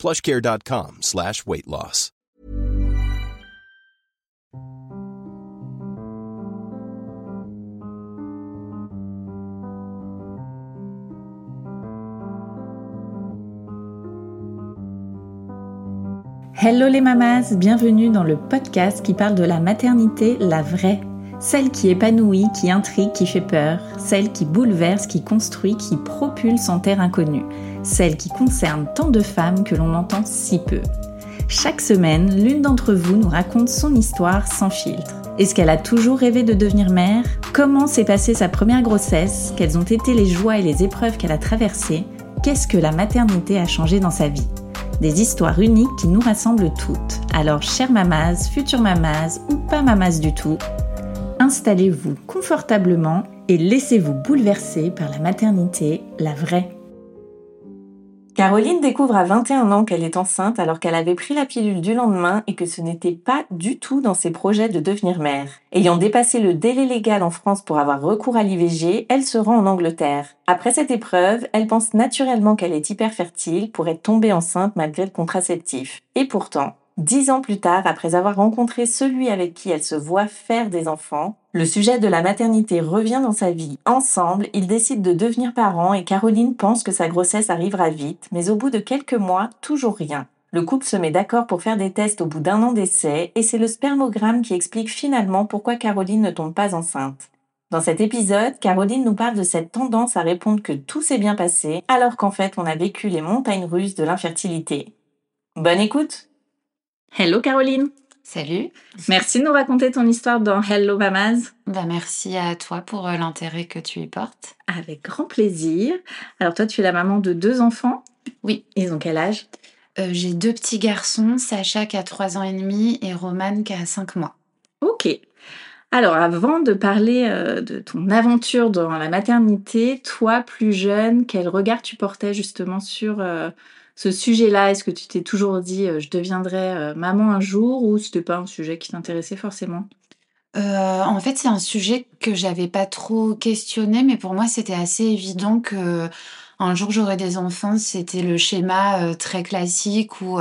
plushcare.com slash weight. Hello les mamas, bienvenue dans le podcast qui parle de la maternité, la vraie. Celle qui épanouit, qui intrigue, qui fait peur, celle qui bouleverse, qui construit, qui propulse en terre inconnue, celle qui concerne tant de femmes que l'on entend si peu. Chaque semaine, l'une d'entre vous nous raconte son histoire sans filtre. Est-ce qu'elle a toujours rêvé de devenir mère? Comment s'est passée sa première grossesse? Quelles ont été les joies et les épreuves qu'elle a traversées? Qu'est-ce que la maternité a changé dans sa vie? Des histoires uniques qui nous rassemblent toutes. Alors, chère mamas, future mamas ou pas mamas du tout, installez-vous confortablement et laissez-vous bouleverser par la maternité, la vraie. Caroline découvre à 21 ans qu'elle est enceinte alors qu'elle avait pris la pilule du lendemain et que ce n'était pas du tout dans ses projets de devenir mère. Ayant dépassé le délai légal en France pour avoir recours à l'IVG, elle se rend en Angleterre. Après cette épreuve, elle pense naturellement qu'elle est hyper fertile pour être tombée enceinte malgré le contraceptif. Et pourtant, Dix ans plus tard, après avoir rencontré celui avec qui elle se voit faire des enfants, le sujet de la maternité revient dans sa vie. Ensemble, ils décident de devenir parents et Caroline pense que sa grossesse arrivera vite, mais au bout de quelques mois, toujours rien. Le couple se met d'accord pour faire des tests au bout d'un an d'essai et c'est le spermogramme qui explique finalement pourquoi Caroline ne tombe pas enceinte. Dans cet épisode, Caroline nous parle de cette tendance à répondre que tout s'est bien passé alors qu'en fait on a vécu les montagnes russes de l'infertilité. Bonne écoute Hello Caroline Salut. Merci de nous raconter ton histoire dans Hello Mamas. Bah merci à toi pour euh, l'intérêt que tu y portes. Avec grand plaisir. Alors toi, tu es la maman de deux enfants. Oui. Ils ont quel âge? Euh, J'ai deux petits garçons, Sacha qui a trois ans et demi et Roman qui a cinq mois. Ok. Alors avant de parler euh, de ton aventure dans la maternité, toi plus jeune, quel regard tu portais justement sur ce sujet-là Est-ce que tu t'es toujours dit euh, je deviendrai euh, maman un jour ou c'était pas un sujet qui t'intéressait forcément? Euh, en fait, c'est un sujet que j'avais pas trop questionné, mais pour moi, c'était assez évident que un jour j'aurais des enfants. C'était le schéma très classique où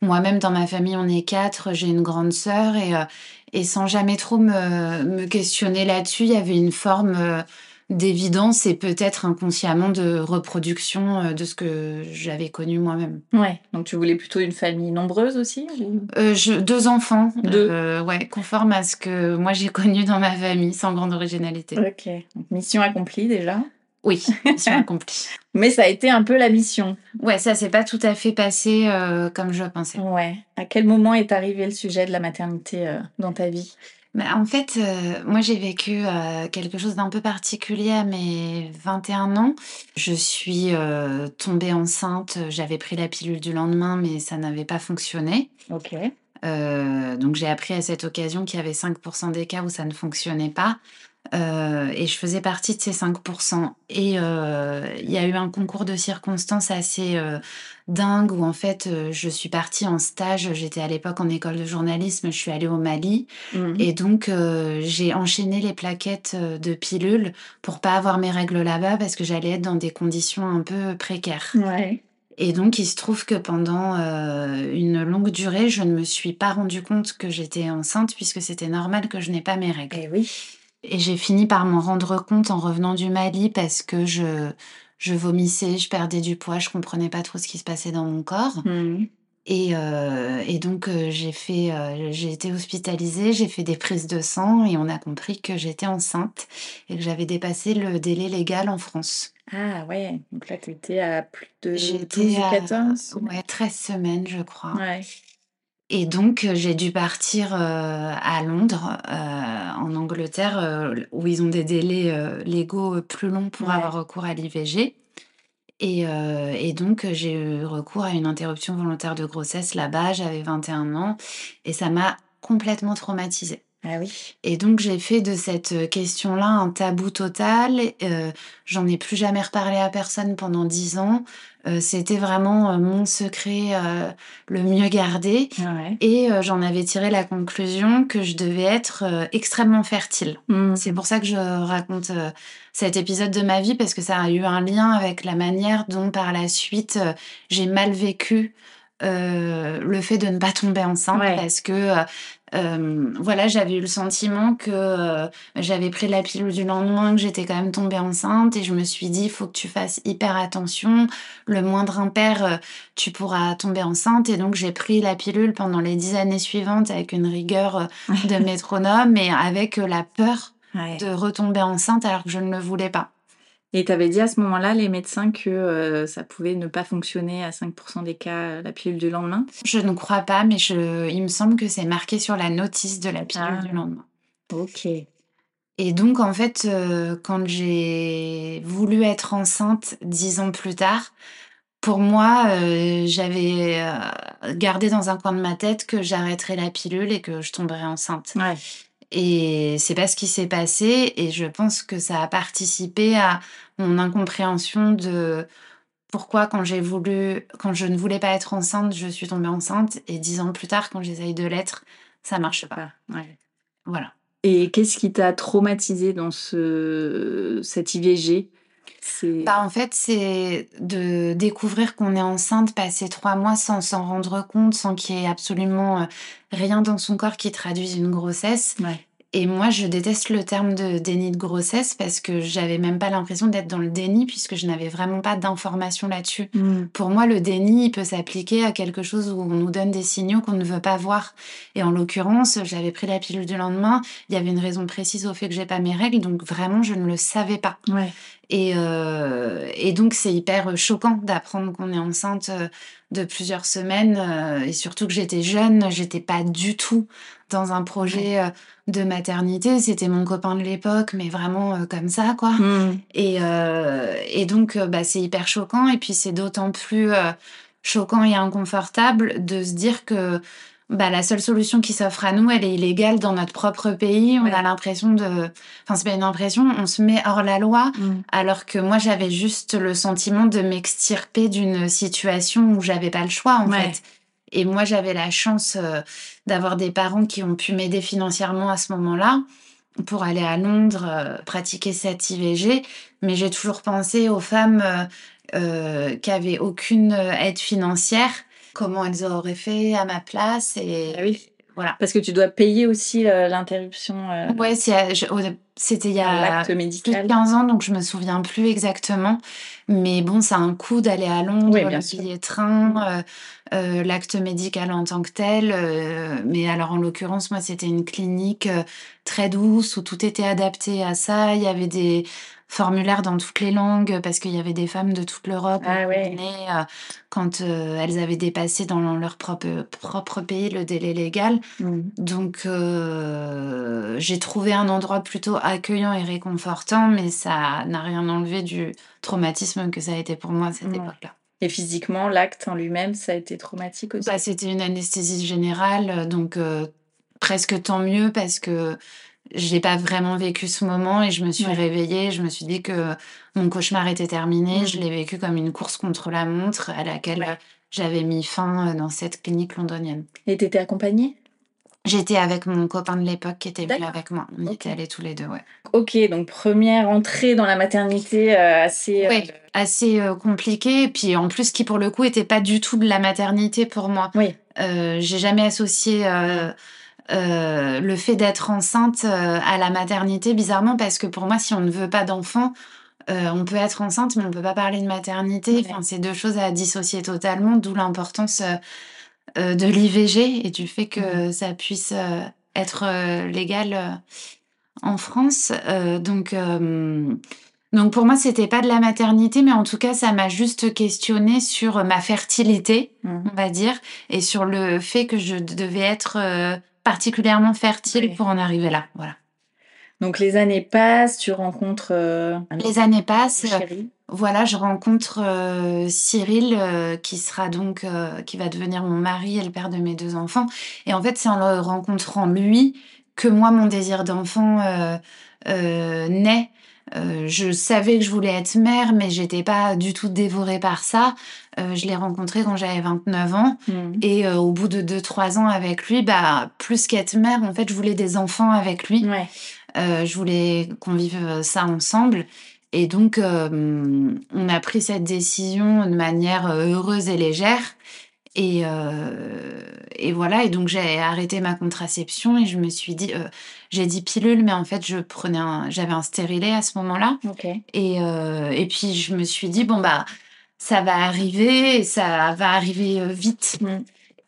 moi-même dans ma famille on est quatre, j'ai une grande sœur et et sans jamais trop me, me questionner là-dessus, il y avait une forme d'évidence et peut-être inconsciemment de reproduction euh, de ce que j'avais connu moi-même. Ouais, donc tu voulais plutôt une famille nombreuse aussi euh, je, Deux enfants, deux. Euh, ouais, conforme à ce que moi j'ai connu dans ma famille, sans grande originalité. Ok, mission accomplie déjà oui, mission accomplie. Mais ça a été un peu la mission. Ouais, ça s'est pas tout à fait passé comme je pensais. Ouais. À quel moment est arrivé le sujet de la maternité dans ta vie? Bah, en fait, euh, moi j'ai vécu euh, quelque chose d'un peu particulier à mes 21 ans. Je suis euh, tombée enceinte, j'avais pris la pilule du lendemain, mais ça n'avait pas fonctionné. Ok. donc j'ai appris à cette occasion qu'il y avait 5% des cas où ça ne fonctionnait pas. Et je faisais partie de ces 5%. Et il y a eu un concours de circonstances assez dingue où en fait euh, je suis partie en stage. J'étais à l'époque en école de journalisme, je suis allée au Mali mmh. et donc euh, j'ai enchaîné les plaquettes euh, de pilules pour pas avoir mes règles là-bas parce que j'allais être dans des conditions un peu précaires. Et donc il se trouve que pendant une longue durée, je ne me suis pas rendu compte que j'étais enceinte puisque c'était normal que je n'ai pas mes règles. Et eh oui. Et j'ai fini par m'en rendre compte en revenant du Mali parce que je je vomissais, je perdais du poids, je comprenais pas trop ce qui se passait dans mon corps. Mmh. Et, euh, et, donc euh, j'ai fait, euh, j'ai été hospitalisée, j'ai fait des prises de sang et on a compris que j'étais enceinte et que j'avais dépassé le délai légal en France. Ah ouais, donc là tu étais à plus de 12 14 Ouais, 13 semaines je crois. Ouais. Et donc, euh, j'ai dû partir euh, à Londres, euh, en Angleterre, où ils ont des délais légaux plus longs pour avoir recours à l'IVG. Et, et donc, j'ai eu recours à une interruption volontaire de grossesse là-bas. J'avais 21 ans et ça m'a complètement traumatisée. Ah oui. Et donc, j'ai fait de cette question-là un tabou total. Euh, J'en ai plus jamais reparlé à personne pendant dix ans. Euh, C'était vraiment euh, mon secret euh, le mieux gardé. Ouais. Et j'en avais tiré la conclusion que je devais être extrêmement fertile. Mm. C'est pour ça que je raconte cet épisode de ma vie parce que ça a eu un lien avec la manière dont par la suite j'ai mal vécu euh, le fait de ne pas tomber enceinte Ouais. parce que euh, euh, voilà j'avais eu le sentiment que euh, j'avais pris la pilule du lendemain que j'étais quand même tombée enceinte et je me suis dit il faut que tu fasses hyper attention le moindre impair euh, tu pourras tomber enceinte et donc j'ai pris la pilule pendant les dix années suivantes avec une rigueur de métronome et avec la peur Ouais. de retomber enceinte alors que je ne le voulais pas. Et tu avais dit à ce moment-là, les médecins, que euh, ça pouvait ne pas fonctionner à 5% des cas, euh, la pilule du lendemain Je ne crois pas, mais je, il me semble que c'est marqué sur la notice de la pilule Ah. du lendemain. Ok. Et donc, en fait, euh, quand j'ai voulu être enceinte dix ans plus tard, pour moi, euh, j'avais gardé dans un coin de ma tête que j'arrêterais la pilule et que je tomberais enceinte. Ouais. Et c'est pas ce qui s'est passé, et je pense que ça a participé à mon incompréhension de pourquoi quand j'ai voulu, quand je ne voulais pas être enceinte, je suis tombée enceinte, et dix ans plus tard, quand j'essaye de l'être, ça marche pas. Ouais. Voilà. Et qu'est-ce qui t'a traumatisé dans ce, cette IVG Bah, en fait, c'est de découvrir qu'on est enceinte, passer trois mois sans s'en rendre compte, sans qu'il y ait absolument euh, rien dans son corps qui traduise une grossesse. Ouais. Et moi, je déteste le terme de déni de grossesse parce que j'avais même pas l'impression d'être dans le déni puisque je n'avais vraiment pas d'informations là-dessus. Mm. Pour moi, le déni, il peut s'appliquer à quelque chose où on nous donne des signaux qu'on ne veut pas voir. Et en l'occurrence, j'avais pris la pilule du lendemain. Il y avait une raison précise au fait que j'ai pas mes règles, donc vraiment, je ne le savais pas. Ouais. Et, euh, et donc, c'est hyper choquant d'apprendre qu'on est enceinte euh, de plusieurs semaines. euh, et surtout que j'étais jeune, j'étais pas du tout dans un projet euh, de maternité. C'était mon copain de l'époque, mais vraiment euh, comme ça, quoi. Mm. Et, euh, et donc, bah, c'est hyper choquant. Et puis, c'est d'autant plus choquant et inconfortable de se dire que bah, la seule solution qui s'offre à nous, elle est illégale dans notre propre pays. On Ouais. a l'impression de... Enfin, c'est pas une impression, on se met hors la loi. Mm. Alors que moi, j'avais juste le sentiment de m'extirper d'une situation où j'avais pas le choix, en Ouais. fait. Et moi, j'avais la chance euh, d'avoir des parents qui ont pu m'aider financièrement à ce moment-là pour aller à Londres euh, pratiquer cette IVG. Mais j'ai toujours pensé aux femmes euh, euh, qui avaient aucune aide financière, comment elles auraient fait à ma place. Et Ah oui. voilà. Parce que tu dois payer aussi euh, l'interruption, euh, Ouais, au- c'était il y a l'acte plus de médical. 15 ans, donc je me souviens plus exactement. Mais bon, ça a un coût d'aller à Londres, Oui, bien le billet train, euh, euh, l'acte médical en tant que tel. euh, mais alors, en l'occurrence, moi, c'était une clinique euh, très douce où tout était adapté à ça. Il y avait des formulaires dans toutes les langues parce qu'il y avait des femmes de toute l'Europe Ah qui ouais. euh, quand euh, elles avaient dépassé dans leur propre, propre pays le délai légal. Mm. Donc, euh, j'ai trouvé un endroit plutôt accueillant et réconfortant, mais ça n'a rien enlevé du traumatisme que ça a été pour moi à cette époque-là. Et physiquement, l'acte en lui-même, ça a été traumatique aussi? Bah, c'était une anesthésie générale, donc euh, presque tant mieux parce que j'ai pas vraiment vécu ce moment et je me suis Ouais. réveillée, je me suis dit que mon cauchemar était terminé, je l'ai vécu comme une course contre la montre à laquelle Ouais. euh, j'avais mis fin euh, dans cette clinique londonienne. Et t'étais accompagnée? J'étais avec mon copain de l'époque qui était venu avec moi. On y Ok. était allés tous les deux, ouais. Ok, donc première entrée dans la maternité euh, assez. euh, Oui, assez euh, compliqué. Et puis en plus, qui pour le coup était pas du tout de la maternité pour moi. Oui. J'ai jamais associé euh, le fait d'être enceinte euh, à la maternité, bizarrement, parce que pour moi, si on ne veut pas d'enfant, euh, on peut être enceinte, mais on peut pas parler de maternité. Ouais. Enfin, c'est deux choses à dissocier totalement, d'où l'importance euh, de l'IVG et du fait que ça puisse être légal en France. Donc, donc pour moi, c'était pas de la maternité, mais en tout cas, ça m'a juste questionné sur ma fertilité, Mhm. on va dire, et sur le fait que je devais être particulièrement fertile Oui. pour en arriver là. Voilà. Donc les années passent, tu rencontres. Euh, les années passent. Voilà, je rencontre Cyril qui sera donc qui va devenir mon mari et le père de mes deux enfants. Et en fait, c'est en le rencontrant lui que moi mon désir d'enfant naît. Euh, je savais que je voulais être mère, mais j'étais pas du tout dévorée par ça. Euh, je l'ai rencontré quand j'avais 29 ans. Hmm. Et euh, au bout de 2-3 ans avec lui, bah, plus qu'être mère, en fait, je voulais des enfants avec lui. je voulais qu'on vive ça ensemble. Et donc, on a pris cette décision de manière heureuse et légère. Et, euh, et voilà, et donc j'ai arrêté ma contraception et je me suis dit, euh, j'ai dit pilule, mais en fait je prenais j'avais un stérilet à ce moment-là. Et, euh, et puis je me suis dit, bon bah ça va arriver, et ça va arriver vite. Mm.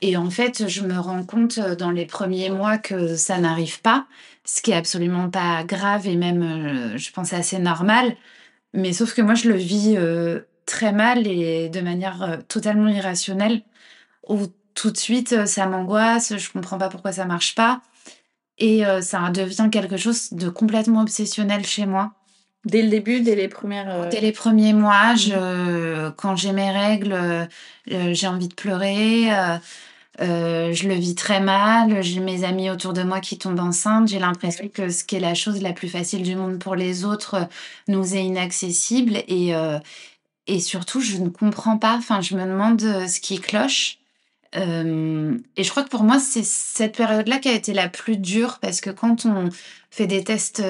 Et en fait, je me rends compte dans les premiers mois que ça n'arrive pas, ce qui est absolument pas grave et même, je pense, assez normal. Mais sauf que moi, je le vis très mal et de manière totalement irrationnelle où tout de suite euh, ça m'angoisse, je comprends pas pourquoi ça marche pas. Et euh, ça devient quelque chose de complètement obsessionnel chez moi. Dès le début, dès les premières. Euh, dès les premiers mois, je, quand j'ai mes règles, j'ai envie de pleurer. je le vis très mal. J'ai mes amis autour de moi qui tombent enceintes. J'ai l'impression que ce qui est la chose la plus facile du monde pour les autres nous est inaccessible. Et, et surtout, je ne comprends pas. Enfin, je me demande ce qui cloche. Euh, et je crois que pour moi, c'est cette période-là qui a été la plus dure parce que quand on fait des tests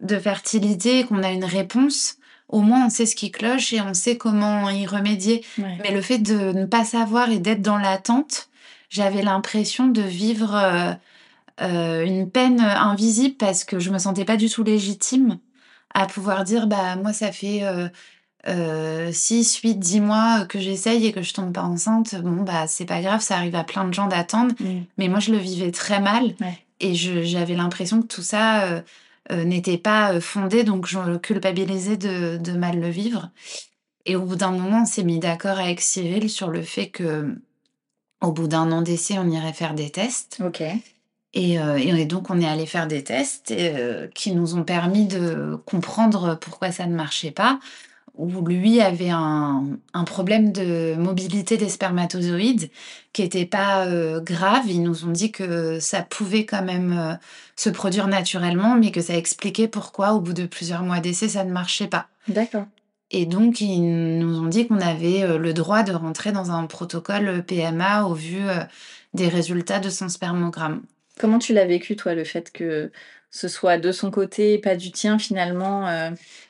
de fertilité et qu'on a une réponse, au moins on sait ce qui cloche et on sait comment y remédier. Mais le fait de ne pas savoir et d'être dans l'attente, j'avais l'impression de vivre euh, une peine invisible parce que je me sentais pas du tout légitime à pouvoir dire bah moi ça fait 6, 8, 10 mois que j'essaye et que je tombe pas enceinte, bon, bah, c'est pas grave, ça arrive à plein de gens d'attendre. Mm. Mais moi, je le vivais très mal. Et j'avais l'impression que tout ça euh, euh, n'était pas euh, fondé, donc je culpabilisais de, de, mal le vivre. Et au bout d'un moment, on s'est mis d'accord avec Cyril sur le fait que, au bout d'un an d'essai, on irait faire des tests. Ok. Et, et, donc, on est allé faire des tests qui nous ont permis de comprendre pourquoi ça ne marchait pas où lui avait un, problème de mobilité des spermatozoïdes qui n'était pas euh, grave. Ils nous ont dit que ça pouvait quand même euh, se produire naturellement, mais que ça expliquait pourquoi, au bout de plusieurs mois d'essai, ça ne marchait pas. D'accord. Et donc, ils nous ont dit qu'on avait euh, le droit de rentrer dans un protocole PMA au vu des résultats de son spermogramme. Comment tu l'as vécu, toi, le fait que ce soit de son côté, pas du tien, finalement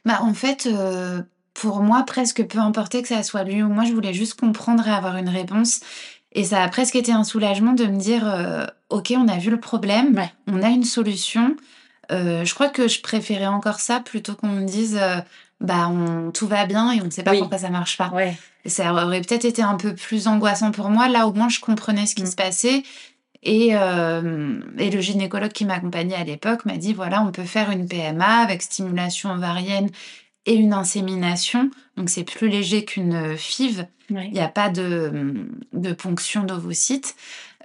bah, En fait, pour moi, presque peu importe que ça soit lui ou moi, je voulais juste comprendre et avoir une réponse. Et ça a presque été un soulagement de me dire, euh, ok, on a vu le problème, on a une solution. Euh, je crois que je préférais encore ça plutôt qu'on me dise, euh, bah, on, tout va bien et on ne sait pas pourquoi ça marche pas. Ouais. ça aurait peut-être été un peu plus angoissant pour moi. Là, au moins, je comprenais ce qui mm. se passait. Et, et, le gynécologue qui m'accompagnait à l'époque m'a dit voilà, on peut faire une PMA avec stimulation ovarienne et une insémination. Donc c'est plus léger qu'une FIV. Il n'y a pas de, de ponction d'ovocytes.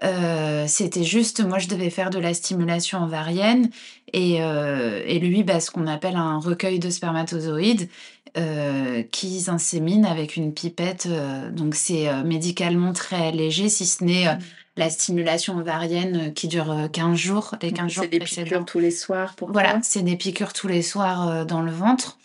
Euh, c'était juste, moi je devais faire de la stimulation ovarienne et, euh, et lui, bah, ce qu'on appelle un recueil de spermatozoïdes euh, qui s'insémine avec une pipette. donc c'est médicalement très léger, si ce n'est la stimulation ovarienne qui dure 15 jours. Les 15 jours c'est des piqûres tous les soirs pour Voilà, c'est des piqûres tous les soirs dans le ventre.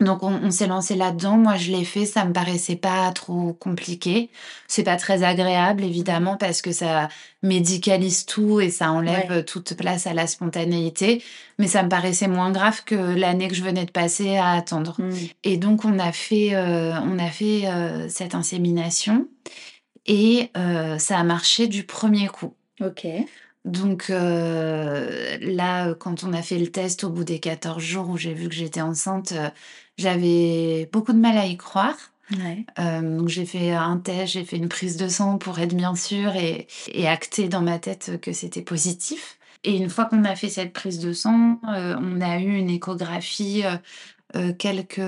Donc on, s'est lancé là-dedans. Moi je l'ai fait, ça me paraissait pas trop compliqué. C'est pas très agréable évidemment parce que ça médicalise tout et ça enlève toute place à la spontanéité. Mais ça me paraissait moins grave que l'année que je venais de passer à attendre. Mmh. Et donc on a fait, euh, on a fait euh, cette insémination et euh, ça a marché du premier coup. Ok. Donc là, quand on a fait le test au bout des 14 jours où j'ai vu que j'étais enceinte, j'avais beaucoup de mal à y croire. Euh, donc j'ai fait un test, j'ai fait une prise de sang pour être bien sûre et, et acter dans ma tête que c'était positif. Et une fois qu'on a fait cette prise de sang, euh, on a eu une échographie euh, quelques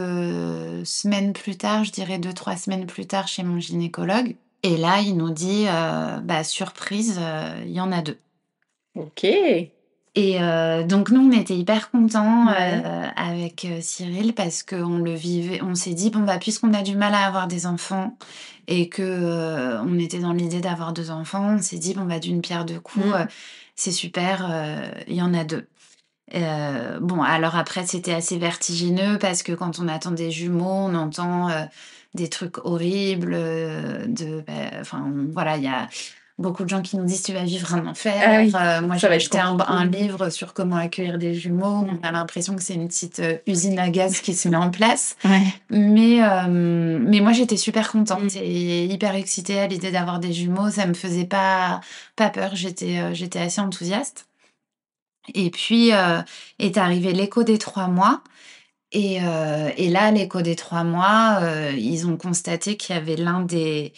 semaines plus tard, je dirais deux, trois semaines plus tard chez mon gynécologue. Et là, il nous dit, bah, surprise, il y en a deux. Ok. Et donc nous, on était hyper contents avec Cyril parce qu'on le vivait. On s'est dit bon bah puisqu'on a du mal à avoir des enfants et que on était dans l'idée d'avoir deux enfants, on s'est dit bon bah d'une pierre deux coups, mmh. c'est super, il y en a deux. bon alors après c'était assez vertigineux parce que quand on attend des jumeaux, on entend des trucs horribles, de, bah, enfin voilà il y a beaucoup de gens qui nous disent tu vas vivre un enfer. Ah euh, moi, j'ai acheté un, livre sur comment accueillir des jumeaux. On a l'impression que c'est une petite euh, usine à gaz qui se met en place. Mais, euh, mais moi, j'étais super contente mm. et hyper excitée à l'idée d'avoir des jumeaux. Ça me faisait pas, pas peur. J'étais, j'étais assez enthousiaste. Et puis est arrivé l'écho des trois mois. Et, et là, l'écho des trois mois, ils ont constaté qu'il y avait l'un des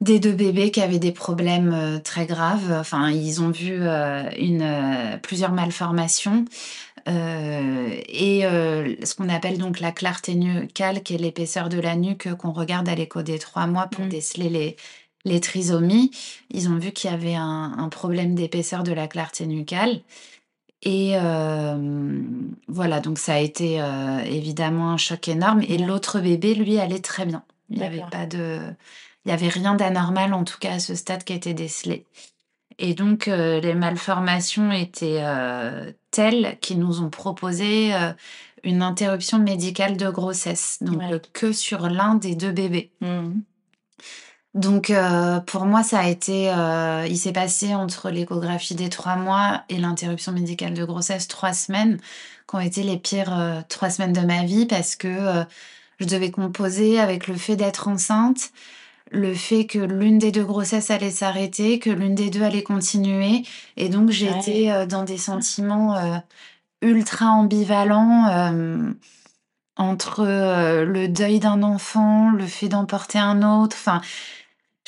des deux bébés qui avaient des problèmes euh, très graves. Enfin, ils ont vu euh, une, euh, plusieurs malformations. et ce qu'on appelle donc la clarté nucale, qui est l'épaisseur de la nuque qu'on regarde à l'écho des trois mois pour mmh. déceler les, les trisomies. Ils ont vu qu'il y avait un, problème d'épaisseur de la clarté nucale. Et voilà, donc ça a été évidemment un choc énorme. Et l'autre bébé, lui, allait très bien. Il n'y avait pas de il n'y avait rien d'anormal, en tout cas à ce stade, qui était décelé. Et donc, euh, les malformations étaient euh, telles qu'ils nous ont proposé euh, une interruption médicale de grossesse, donc que sur l'un des deux bébés. Mmh. Donc, pour moi, ça a été. il s'est passé entre l'échographie des trois mois et l'interruption médicale de grossesse trois semaines, qui ont été les pires trois semaines de ma vie parce que je devais composer avec le fait d'être enceinte, le fait que l'une des deux grossesses allait s'arrêter, que l'une des deux allait continuer. Et donc, j'étais euh, dans des sentiments euh, ultra ambivalents euh, entre le deuil d'un enfant, le fait d'emporter un autre. Enfin,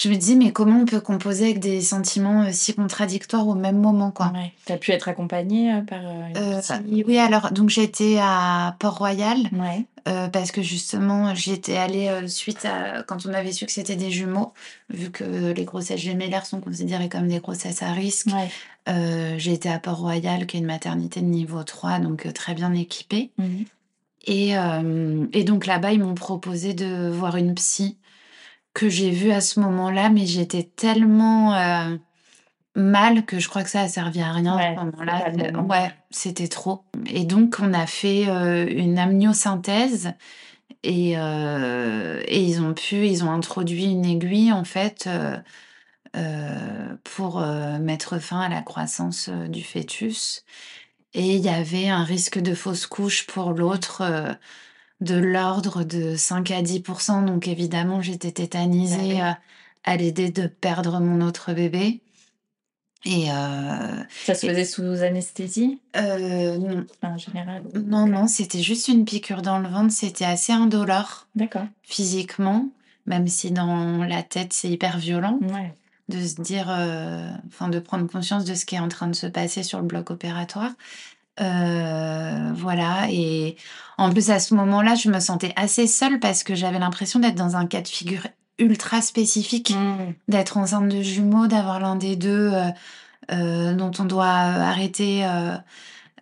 je me dis, mais comment on peut composer avec des sentiments si contradictoires au même moment, quoi? Tu as pu être accompagnée par une Oui, alors, donc j'étais à Port-Royal. Ouais. Euh, parce que justement, j'y étais allée euh, suite à quand on avait su que c'était des jumeaux, vu que les grossesses gémellaires sont considérées comme des grossesses à risque. Euh, j'ai été à Port-Royal, qui est une maternité de niveau 3, donc très bien équipée. Mmh et, et, donc là-bas, ils m'ont proposé de voir une psy que j'ai vue à ce moment-là, mais j'étais tellement mal que je crois que ça a servi à rien à ce moment-là. Ouais, c'était trop. Et donc, on a fait euh, une amniosynthèse et, euh, et ils ont pu, ils ont introduit une aiguille en fait euh, pour mettre fin à la croissance du fœtus. Et il y avait un risque de fausse couche pour l'autre de l'ordre de 5 à 10 Donc évidemment, j'étais tétanisée bah à l'idée de perdre mon autre bébé. Et euh, ça se faisait sous anesthésie? Euh, Non. en général Non, non, c'était juste une piqûre dans le ventre. C'était assez indolore. D'accord. Physiquement, même si dans la tête, c'est hyper violent. Ouais. De se dire, euh, enfin, de prendre conscience de ce qui est en train de se passer sur le bloc opératoire. Euh, voilà. Et en plus, à ce moment-là, je me sentais assez seule parce que j'avais l'impression d'être dans un cas de figure ultra spécifique, mmh. d'être enceinte de jumeaux, d'avoir l'un des deux euh, euh, dont on doit arrêter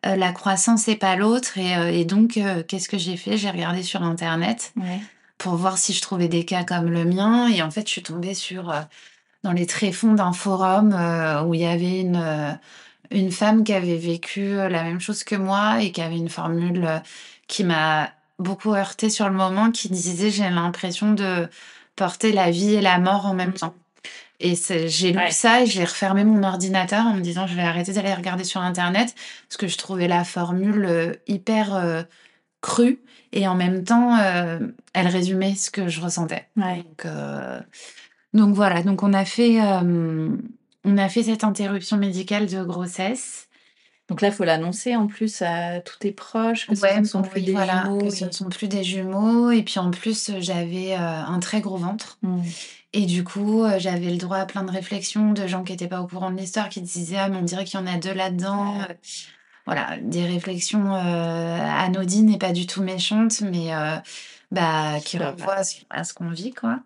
la croissance et pas l'autre. Et, donc, qu'est-ce que j'ai fait? J'ai regardé sur Internet pour voir si je trouvais des cas comme le mien. Et en fait, je suis tombée sur, dans les tréfonds d'un forum où il y avait une, une femme qui avait vécu la même chose que moi et qui avait une formule qui m'a beaucoup heurtée sur le moment, qui disait j'ai l'impression de porter la vie et la mort en même temps. Et j'ai lu ça et j'ai refermé mon ordinateur en me disant je vais arrêter d'aller regarder sur internet parce que je trouvais la formule euh, hyper euh, crue et en même temps euh, elle résumait ce que je ressentais. Donc, donc, voilà, donc on a fait on a fait cette interruption médicale de grossesse. Donc là, il faut l'annoncer en plus à tous tes proches que ce ne sont plus des jumeaux. Que ce ne sont plus des jumeaux. Et puis en plus, j'avais euh, un très gros ventre. Mmh. Et du coup, euh, j'avais le droit à plein de réflexions de gens qui n'étaient pas au courant de l'histoire, qui disaient Ah, mais on dirait qu'il y en a deux là-dedans. Voilà, des réflexions euh, anodines et pas du tout méchantes, mais bah, qui renvoient à ce qu'on vit, quoi.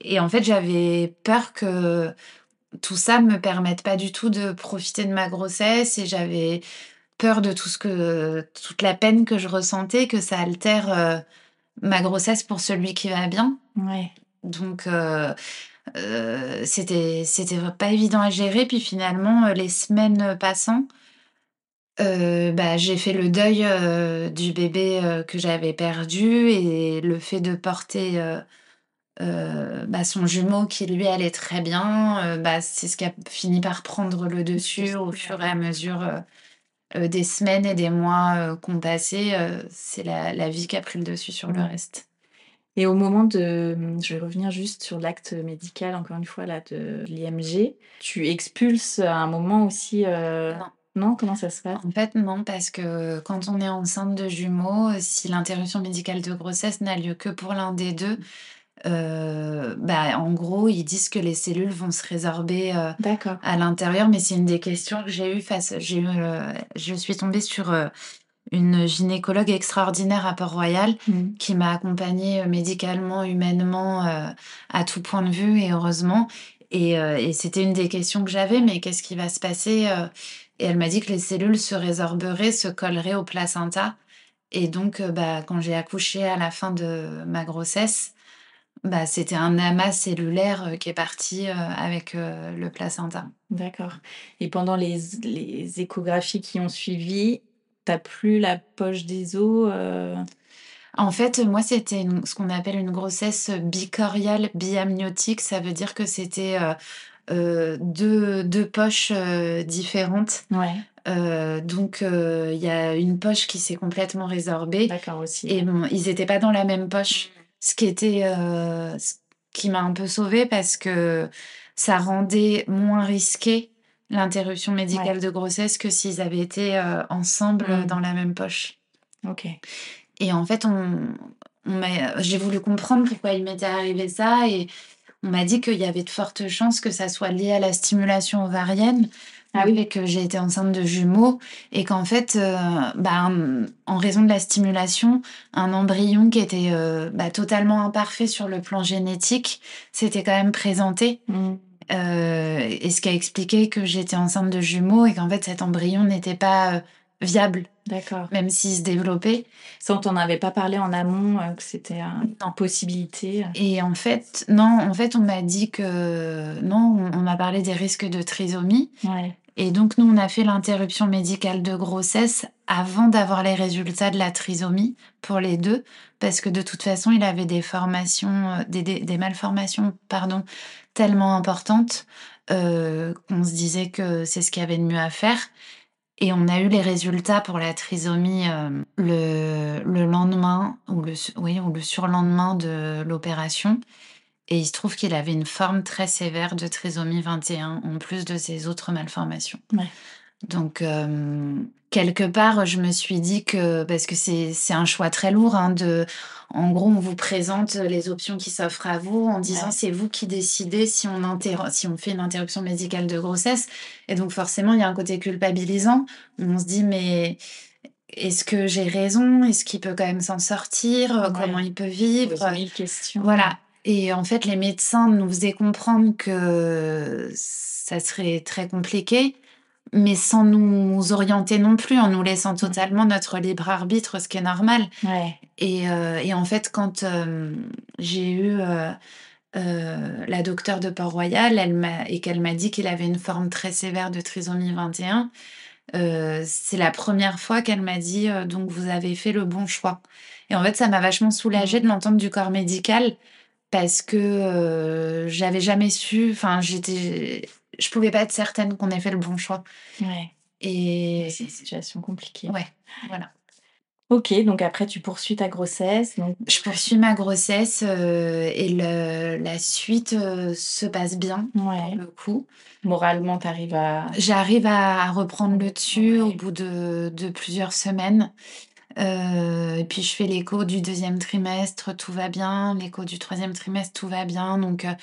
Et en fait, j'avais peur que tout ça me permette pas du tout de profiter de ma grossesse et j'avais peur de tout ce que toute la peine que je ressentais, que ça altère euh, ma grossesse pour celui qui va bien. Ouais. Donc euh, euh, c'était c'était pas évident à gérer. Puis finalement, les semaines passant, bah, j'ai fait le deuil du bébé que j'avais perdu et le fait de porter bah, son jumeau qui lui allait très bien, bah, c'est ce qui a fini par prendre le dessus au fur et à mesure des semaines et des mois qu'on passait. c'est la, la, vie qui a pris le dessus sur le reste. Et au moment de, je vais revenir juste sur l'acte médical, encore une fois, là, de l'IMG, tu expulses à un moment aussi. Non. Non, comment ça se passe? En fait, non, parce que quand on est enceinte de jumeaux, si l'interruption médicale de grossesse n'a lieu que pour l'un des deux, euh, bah, en gros, ils disent que les cellules vont se résorber euh, à l'intérieur, mais c'est une des questions que j'ai eues face. J'ai eu, euh, je suis tombée sur une gynécologue extraordinaire à Port-Royal mmh. qui m'a accompagnée médicalement, humainement, à tout point de vue, et heureusement. Et, et c'était une des questions que j'avais, mais qu'est-ce qui va se passer Et elle m'a dit que les cellules se résorberaient, se colleraient au placenta. Et donc, bah, quand j'ai accouché à la fin de ma grossesse, bah, c'était un amas cellulaire euh, qui est parti euh, avec euh, le placenta. D'accord. Et pendant les, les, échographies qui ont suivi, t'as plus la poche des os En fait, moi, c'était ce qu'on appelle une grossesse bicoriale biamniotique. Ça veut dire que c'était deux, deux, poches différentes. Ouais. donc, il y a une poche qui s'est complètement résorbée. D'accord aussi. Et bon, ils n'étaient pas dans la même poche. Ce qui était euh, ce qui m'a un peu sauvée parce que ça rendait moins risqué l'interruption médicale de grossesse que s'ils avaient été euh, ensemble mmh. dans la même poche. Ok. Et en fait, on, on j'ai voulu comprendre pourquoi il m'était arrivé ça et on m'a dit qu'il y avait de fortes chances que ça soit lié à la stimulation ovarienne ah oui. que j'ai été enceinte de jumeaux et qu'en fait, euh, bah, en raison de la stimulation, un embryon qui était euh, bah, totalement imparfait sur le plan génétique s'était quand même présenté. Mmh. Euh, et ce qui a expliqué que j'étais enceinte de jumeaux et qu'en fait cet embryon n'était pas viable. D'accord. Même s'il se développait. Ça, on t'en avait pas parlé en amont, que c'était une possibilité. Et en fait, non, en fait, on m'a dit que non, on, m'a parlé des risques de trisomie. Ouais. Et donc, nous, on a fait l'interruption médicale de grossesse avant d'avoir les résultats de la trisomie pour les deux, parce que de toute façon, il avait des formations, euh, des, des, malformations, pardon, tellement importantes euh, qu'on se disait que c'est ce qu'il y avait de mieux à faire. Et on a eu les résultats pour la trisomie euh, le, le, lendemain, ou le, oui, ou le surlendemain de l'opération. Et il se trouve qu'il avait une forme très sévère de trisomie 21, en plus de ses autres malformations. Donc, euh, quelque part, je me suis dit que, parce que c'est un choix très lourd, hein, de, en gros, on vous présente les options qui s'offrent à vous en disant c'est vous qui décidez si on, si on fait une interruption médicale de grossesse. Et donc, forcément, il y a un côté culpabilisant. On se dit, mais est-ce que j'ai raison? Est-ce qu'il peut quand même s'en sortir? Comment il peut vivre? Mille questions. Voilà. Et en fait, les médecins nous faisaient comprendre que ça serait très compliqué, mais sans nous orienter non plus, en nous laissant totalement notre libre arbitre, ce qui est normal. Et, euh, et, en fait, quand euh, j'ai eu euh, la docteure de Port-Royal elle et qu'elle m'a dit qu'il avait une forme très sévère de trisomie 21, c'est la première fois qu'elle m'a dit donc vous avez fait le bon choix. Et en fait, ça m'a vachement soulagée de l'entendre du corps médical parce que euh, j'avais jamais su, enfin j'étais, je pouvais pas être certaine qu'on ait fait le bon choix. Ouais. Et c'est une situation compliquée. Ouais, voilà. Ok, donc après tu poursuis ta grossesse. Donc... Je poursuis ma grossesse euh, et le, la suite euh, se passe bien ouais. pour le coup. Moralement, tu arrives à... J'arrive à reprendre le dessus au bout de, de plusieurs semaines. Euh, et puis je fais l'écho du deuxième trimestre, tout va bien. L'écho du troisième trimestre, tout va bien. Donc euh,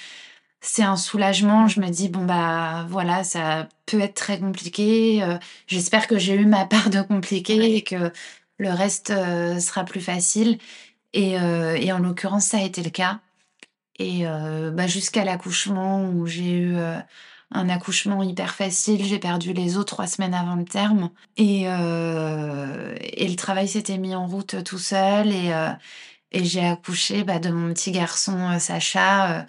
c'est un soulagement. Je me dis bon bah voilà, ça peut être très compliqué. Euh, j'espère que j'ai eu ma part de compliqué et que le reste sera plus facile. Et, et en l'occurrence, ça a été le cas. Et bah, jusqu'à l'accouchement où j'ai eu un accouchement hyper facile. J'ai perdu les os trois semaines avant le terme. Et, euh, et le travail s'était mis en route tout seul. Et, euh, et j'ai accouché bah, de mon petit garçon euh, Sacha.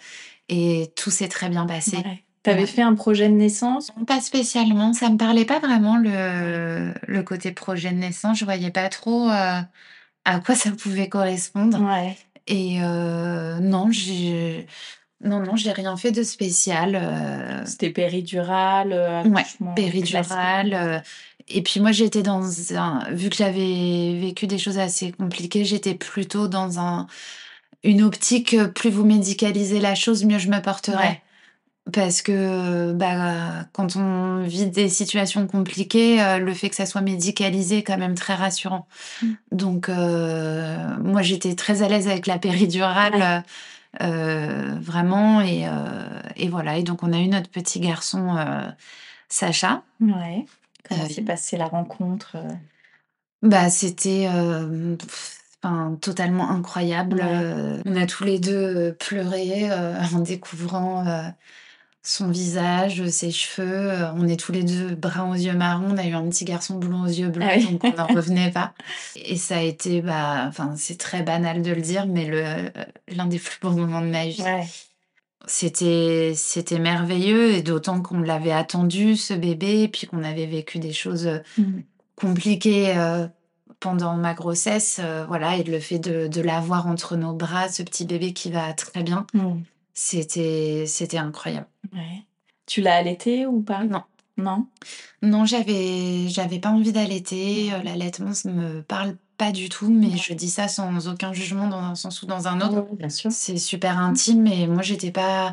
et tout s'est très bien passé. Tu avais fait un projet de naissance? Pas spécialement. Ça me parlait pas vraiment le, le côté projet de naissance. Je voyais pas trop à quoi ça pouvait correspondre. Ouais. Et non, j'ai non, non, j'ai rien fait de spécial. Euh. C'était péridural, euh, Ouais, péridural. Euh. Et puis moi, j'étais dans un... Vu que j'avais vécu des choses assez compliquées, j'étais plutôt dans un... une optique, plus vous médicalisez la chose, mieux je me porterai. Parce que bah, quand on vit des situations compliquées, le fait que ça soit médicalisé est quand même très rassurant. Mmh. Donc, moi, j'étais très à l'aise avec la péridurale. Euh, vraiment. Et, euh, et, voilà. Et donc, on a eu notre petit garçon euh, Sacha. Ouais. Comment s'est passée la rencontre Bah, c'était totalement incroyable. on a tous les deux pleuré en découvrant son visage, ses cheveux. Euh, on est tous les deux bruns aux yeux marrons. On a eu un petit garçon blond aux yeux bleus, ah donc on n'en revenait pas. Et ça a été, bah, enfin, c'est très banal de le dire, mais euh, l'un des plus beaux moments de ma vie. C'était c'était merveilleux et d'autant qu'on l'avait attendu ce bébé, puis qu'on avait vécu des choses euh, mmh. compliquées pendant ma grossesse, voilà, et le fait de, de l'avoir entre nos bras, ce petit bébé qui va très bien. Mmh. C'était c'était incroyable. Ouais. Tu l'as allaité ou pas? Non. Non? Non, j'avais j'avais pas envie d'allaiter. Mmh. Euh, l'allaitement, ça me parle pas du tout, mais je dis ça sans aucun jugement dans un sens ou dans un autre. bien sûr. C'est super intime et moi, j'étais pas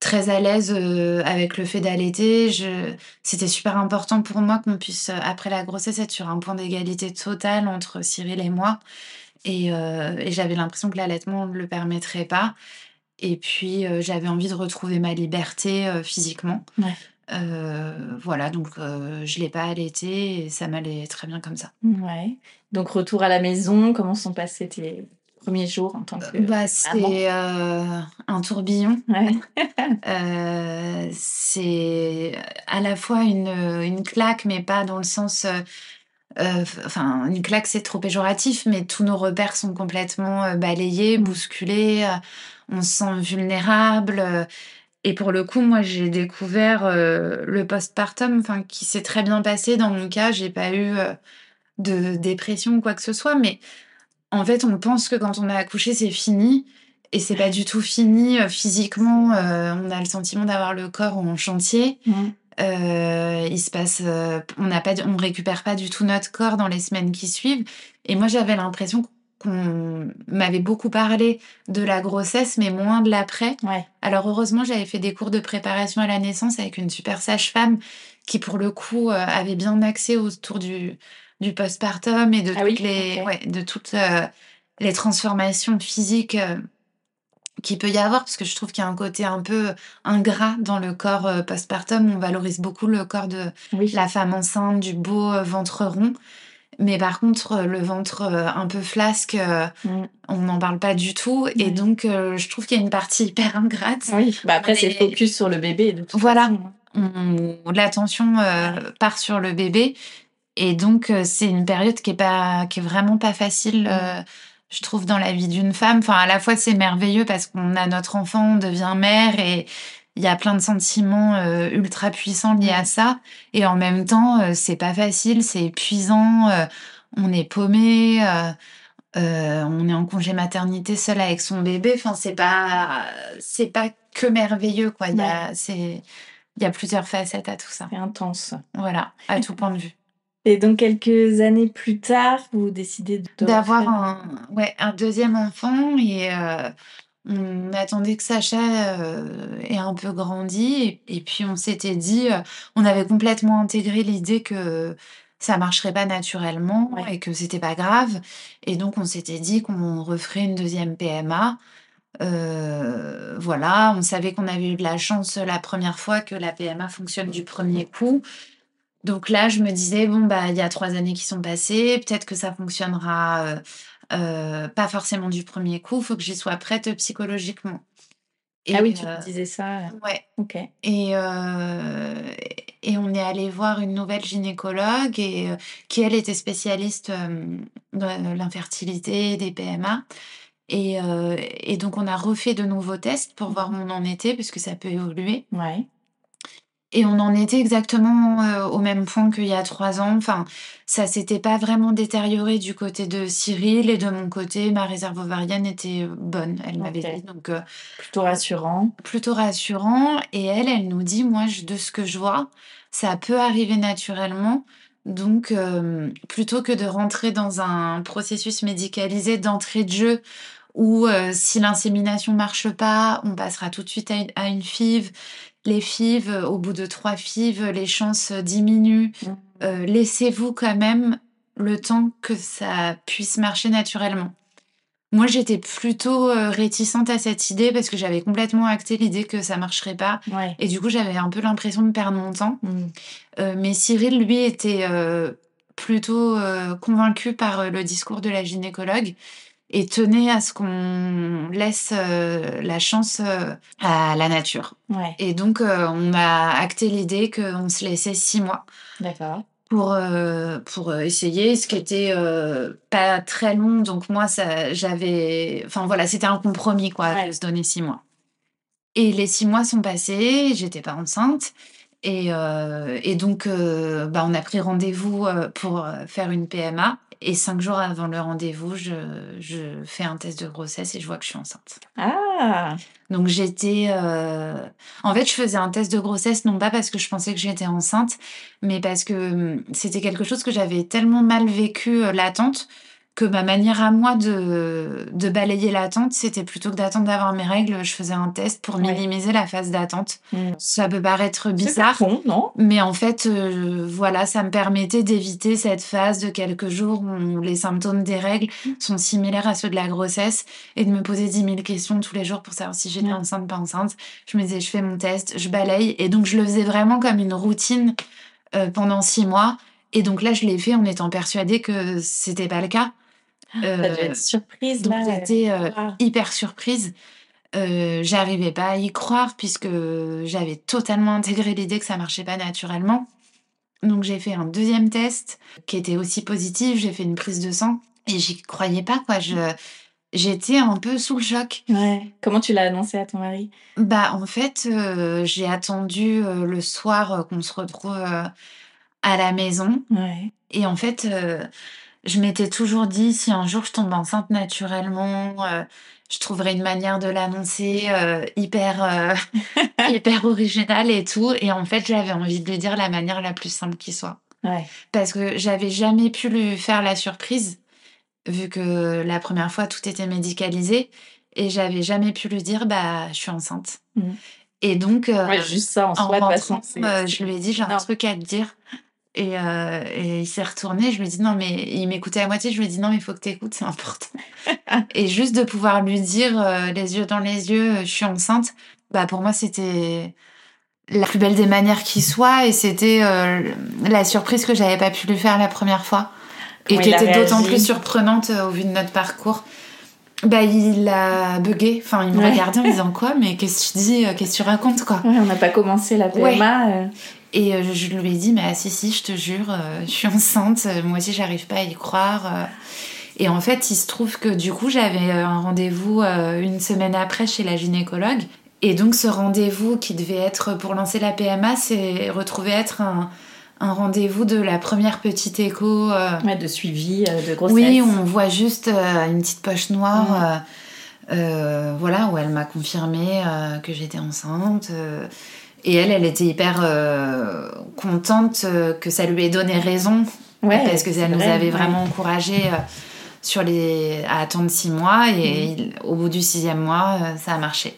très à l'aise euh, avec le fait d'allaiter. Je... C'était super important pour moi qu'on puisse, euh, après la grossesse, être sur un point d'égalité totale entre Cyril et moi. Et, et j'avais l'impression que l'allaitement ne le permettrait pas. Et puis, j'avais envie de retrouver ma liberté physiquement. voilà, donc je l'ai pas allaité et ça m'allait très bien comme ça. Ouais. Donc retour à la maison, comment sont passés tes premiers jours en tant que bah, c'est un tourbillon. c'est à la fois une, une, claque, mais pas dans le sens. Enfin, une claque, c'est trop péjoratif, mais tous nos repères sont complètement balayés, mmh. bousculés on se sent vulnérable. Euh, et pour le coup, moi, j'ai découvert euh, le postpartum, enfin, qui s'est très bien passé. Dans mon cas, j'ai pas eu euh, de dépression ou quoi que ce soit. Mais en fait, on pense que quand on a accouché, c'est fini. Et c'est pas du tout fini physiquement. on a le sentiment d'avoir le corps en chantier. Mmh. il se passe, on n'a pas, on récupère pas du tout notre corps dans les semaines qui suivent. Et moi, j'avais l'impression on m'avait beaucoup parlé de la grossesse, mais moins de l'après. Alors heureusement, j'avais fait des cours de préparation à la naissance avec une super sage-femme qui, pour le coup, euh, avait bien accès autour du, du postpartum et de ah toutes les, de toutes euh, les transformations physiques euh, qu'il peut y avoir, parce que je trouve qu'il y a un côté un peu ingrat dans le corps postpartum. On valorise beaucoup le corps de la femme enceinte, du beau ventre rond. Mais par contre, le ventre euh, un peu flasque, euh, mm. on n'en parle pas du tout. Et donc, euh, je trouve qu'il y a une partie hyper ingrate. Oui, bah après, c'est focus sur le bébé. De voilà. L'attention part sur le bébé. Et donc, c'est une période qui est, pas, qui est vraiment pas facile, mm. je trouve, dans la vie d'une femme. Enfin, à la fois, c'est merveilleux parce qu'on a notre enfant, on devient mère et il y a plein de sentiments euh, ultra puissants liés à ça. Et en même temps euh, c'est pas facile c'est épuisant euh, on est paumé on est en congé maternité seul avec son bébé. Enfin c'est pas c'est pas que merveilleux quoi. Il y a c'est il y a plusieurs facettes à tout ça. C'est intense. Voilà à tout point de vue. Et donc quelques années plus tard vous décidez d'avoir un ouais un deuxième enfant et on attendait que Sacha euh, ait un peu grandi et, puis on s'était dit, euh, on avait complètement intégré l'idée que ça marcherait pas naturellement et que c'était pas grave. Et donc on s'était dit qu'on referait une deuxième PMA. Euh, voilà, on savait qu'on avait eu de la chance la première fois que la PMA fonctionne du premier coup. Donc là, je me disais, bon, bah, il y a trois années qui sont passées, peut-être que ça fonctionnera euh, pas forcément du premier coup, il faut que j'y sois prête psychologiquement. ah oui, tu disais ça. Ouais. Ok. Et, et on est allé voir une nouvelle gynécologue et, qui, elle, était spécialiste de l'infertilité, des PMA. Et, et, donc, on a refait de nouveaux tests pour voir où on en était, puisque ça peut évoluer. Ouais. Et on en était exactement euh, au même point qu'il y a trois ans. Enfin, ça s'était pas vraiment détérioré du côté de Cyril et de mon côté, ma réserve ovarienne était bonne, elle m'avait dit. Donc, euh, plutôt rassurant. Plutôt rassurant. Et elle, elle nous dit, moi, de ce que je vois, ça peut arriver naturellement. Donc, euh, plutôt que de rentrer dans un processus médicalisé d'entrée de jeu où si l'insémination marche pas, on passera tout de suite à une, à une FIV les fives, euh, au bout de trois fives, les chances diminuent. Mmh. Euh, laissez-vous quand même le temps que ça puisse marcher naturellement. Moi, j'étais plutôt euh, réticente à cette idée parce que j'avais complètement acté l'idée que ça marcherait pas. Et du coup, j'avais un peu l'impression de perdre mon temps. Mmh. mais Cyril, lui, était plutôt convaincu par le discours de la gynécologue et tenez à ce qu'on laisse euh, la chance euh, à la nature. Et donc, euh, on a acté l'idée qu'on se laissait six mois. D'accord. Pour, pour essayer, ce qui était pas très long. Donc, moi, ça, j'avais. Enfin, voilà, c'était un compromis, quoi, de se donner six mois. Et les six mois sont passés, j'étais pas enceinte. Et, et donc, bah, on a pris rendez-vous pour faire une PMA. Et cinq jours avant le rendez-vous, je, je, fais un test de grossesse et je vois que je suis enceinte. Ah Donc j'étais... Euh, en fait, je faisais un test de grossesse, non pas parce que je pensais que j'étais enceinte, mais parce que hum, c'était quelque chose que j'avais tellement mal vécu, euh, l'attente, que ma manière à moi de, de balayer l'attente, c'était plutôt que d'attendre d'avoir mes règles, je faisais un test pour minimiser la phase d'attente. Mm. Ça peut paraître bizarre, non? mais en fait, euh, voilà, ça me permettait d'éviter cette phase de quelques jours où les symptômes des règles mm. sont similaires à ceux de la grossesse et de me poser 10 000 questions tous les jours pour savoir si j'étais enceinte, pas enceinte. Je me disais, je fais mon test, je balaye et donc je le faisais vraiment comme une routine euh, pendant six mois. Et donc là, je l'ai fait en étant persuadée que c'était pas le cas. Euh, surprise. Donc j'étais euh, hyper surprise. Euh, j'arrivais pas à y croire puisque j'avais totalement intégré l'idée que ça marchait pas naturellement. Donc j'ai fait un deuxième test qui était aussi positif. J'ai fait une prise de sang et j'y croyais pas quoi. Je j'étais un peu sous le choc. Comment tu l'as annoncé à ton mari? Bah en fait j'ai attendu le soir qu'on se retrouve à la maison. Et en fait je m'étais toujours dit, si un jour je tombe enceinte naturellement, euh, je trouverais une manière de l'annoncer euh, hyper, euh, hyper originale et tout. Et en fait, j'avais envie de lui dire la manière la plus simple qui soit. Parce que j'avais jamais pu lui faire la surprise, vu que la première fois, tout était médicalisé. Et j'avais jamais pu lui dire, bah, je suis enceinte. Mmh. Et donc, juste ça en, soi, je lui ai dit, j'ai un truc à te dire. Euh, et, il s'est retourné, je lui ai dit non, mais il m'écoutait à moitié, je lui ai dit non, mais il faut que tu écoutes, c'est important. et juste de pouvoir lui dire euh, les yeux dans les yeux, je suis enceinte, bah pour moi c'était la plus belle des manières qui soit et c'était euh, la surprise que j'avais pas pu lui faire la première fois et qui était d'autant plus surprenante au vu de notre parcours. Bah, il a bugué. Enfin, il me regardait en me disant quoi, mais qu'est-ce que tu dis, qu'est-ce que tu racontes, quoi. on n'a pas commencé la PMA. Euh, je lui ai dit, mais ah, si, si, je te jure, euh, je suis enceinte, moi aussi, j'arrive pas à y croire. Euh. Et en fait, il se trouve que du coup, j'avais un rendez-vous une semaine après chez la gynécologue. Et donc, ce rendez-vous qui devait être pour lancer la PMA, s'est retrouvé être un, un rendez-vous de la première petite écho. de suivi de grossesse. Oui, on voit juste une petite poche noire. voilà, où elle m'a confirmé que j'étais enceinte. Et elle, elle était hyper euh, contente euh, que ça lui ait donné raison. parce que ça nous avait vraiment encouragé euh, sur les... à attendre six mois. Et mm. au bout du sixième mois, ça a marché.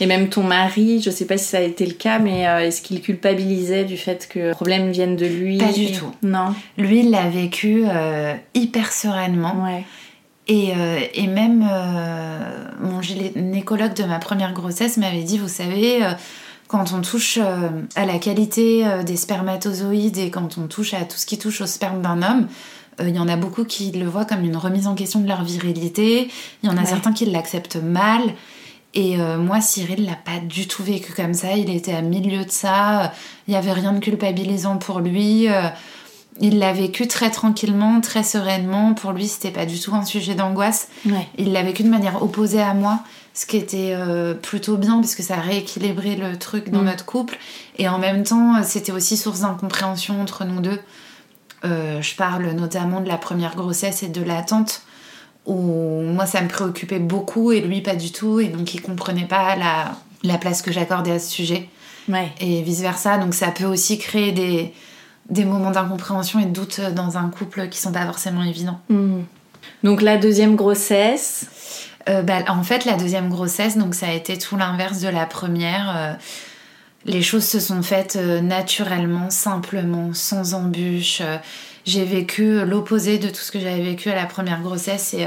Et même ton mari, je sais pas si ça a été le cas, mais est-ce qu'il culpabilisait du fait que le problème vienne de lui? Pas du tout. Non? Lui, il l'a vécu hyper sereinement. Ouais. Et, et, même mon gynécologue de ma première grossesse m'avait dit, vous savez, quand on touche euh, à la qualité euh, des spermatozoïdes et quand on touche à tout ce qui touche au sperme d'un homme, euh, il y en a beaucoup qui le voient comme une remise en question de leur virilité. Il y en a certains qui l'acceptent mal. Et euh, moi, Cyril l'a pas du tout vécu comme ça. Il était à milieu de ça. Il n'y avait rien de culpabilisant pour lui. Il l'a vécu très tranquillement, très sereinement. Pour lui, c'était pas du tout un sujet d'angoisse. Il l'a vécu de manière opposée à moi, ce qui était euh, plutôt bien parce que ça a rééquilibré le truc dans mm. notre couple. Et en même temps, c'était aussi source d'incompréhension entre nous deux. je parle notamment de la première grossesse et de l'attente où moi ça me préoccupait beaucoup et lui pas du tout et donc il comprenait pas la, la place que j'accordais à ce sujet et vice versa donc ça peut aussi créer des, des moments d'incompréhension et de doute dans un couple qui sont pas forcément évidents hmm. donc la deuxième grossesse euh, bah, en fait la deuxième grossesse donc ça a été tout l'inverse de la première euh, les choses se sont faites euh, naturellement simplement sans embûches j'ai vécu l'opposé de tout ce que j'avais vécu à la première grossesse. Et,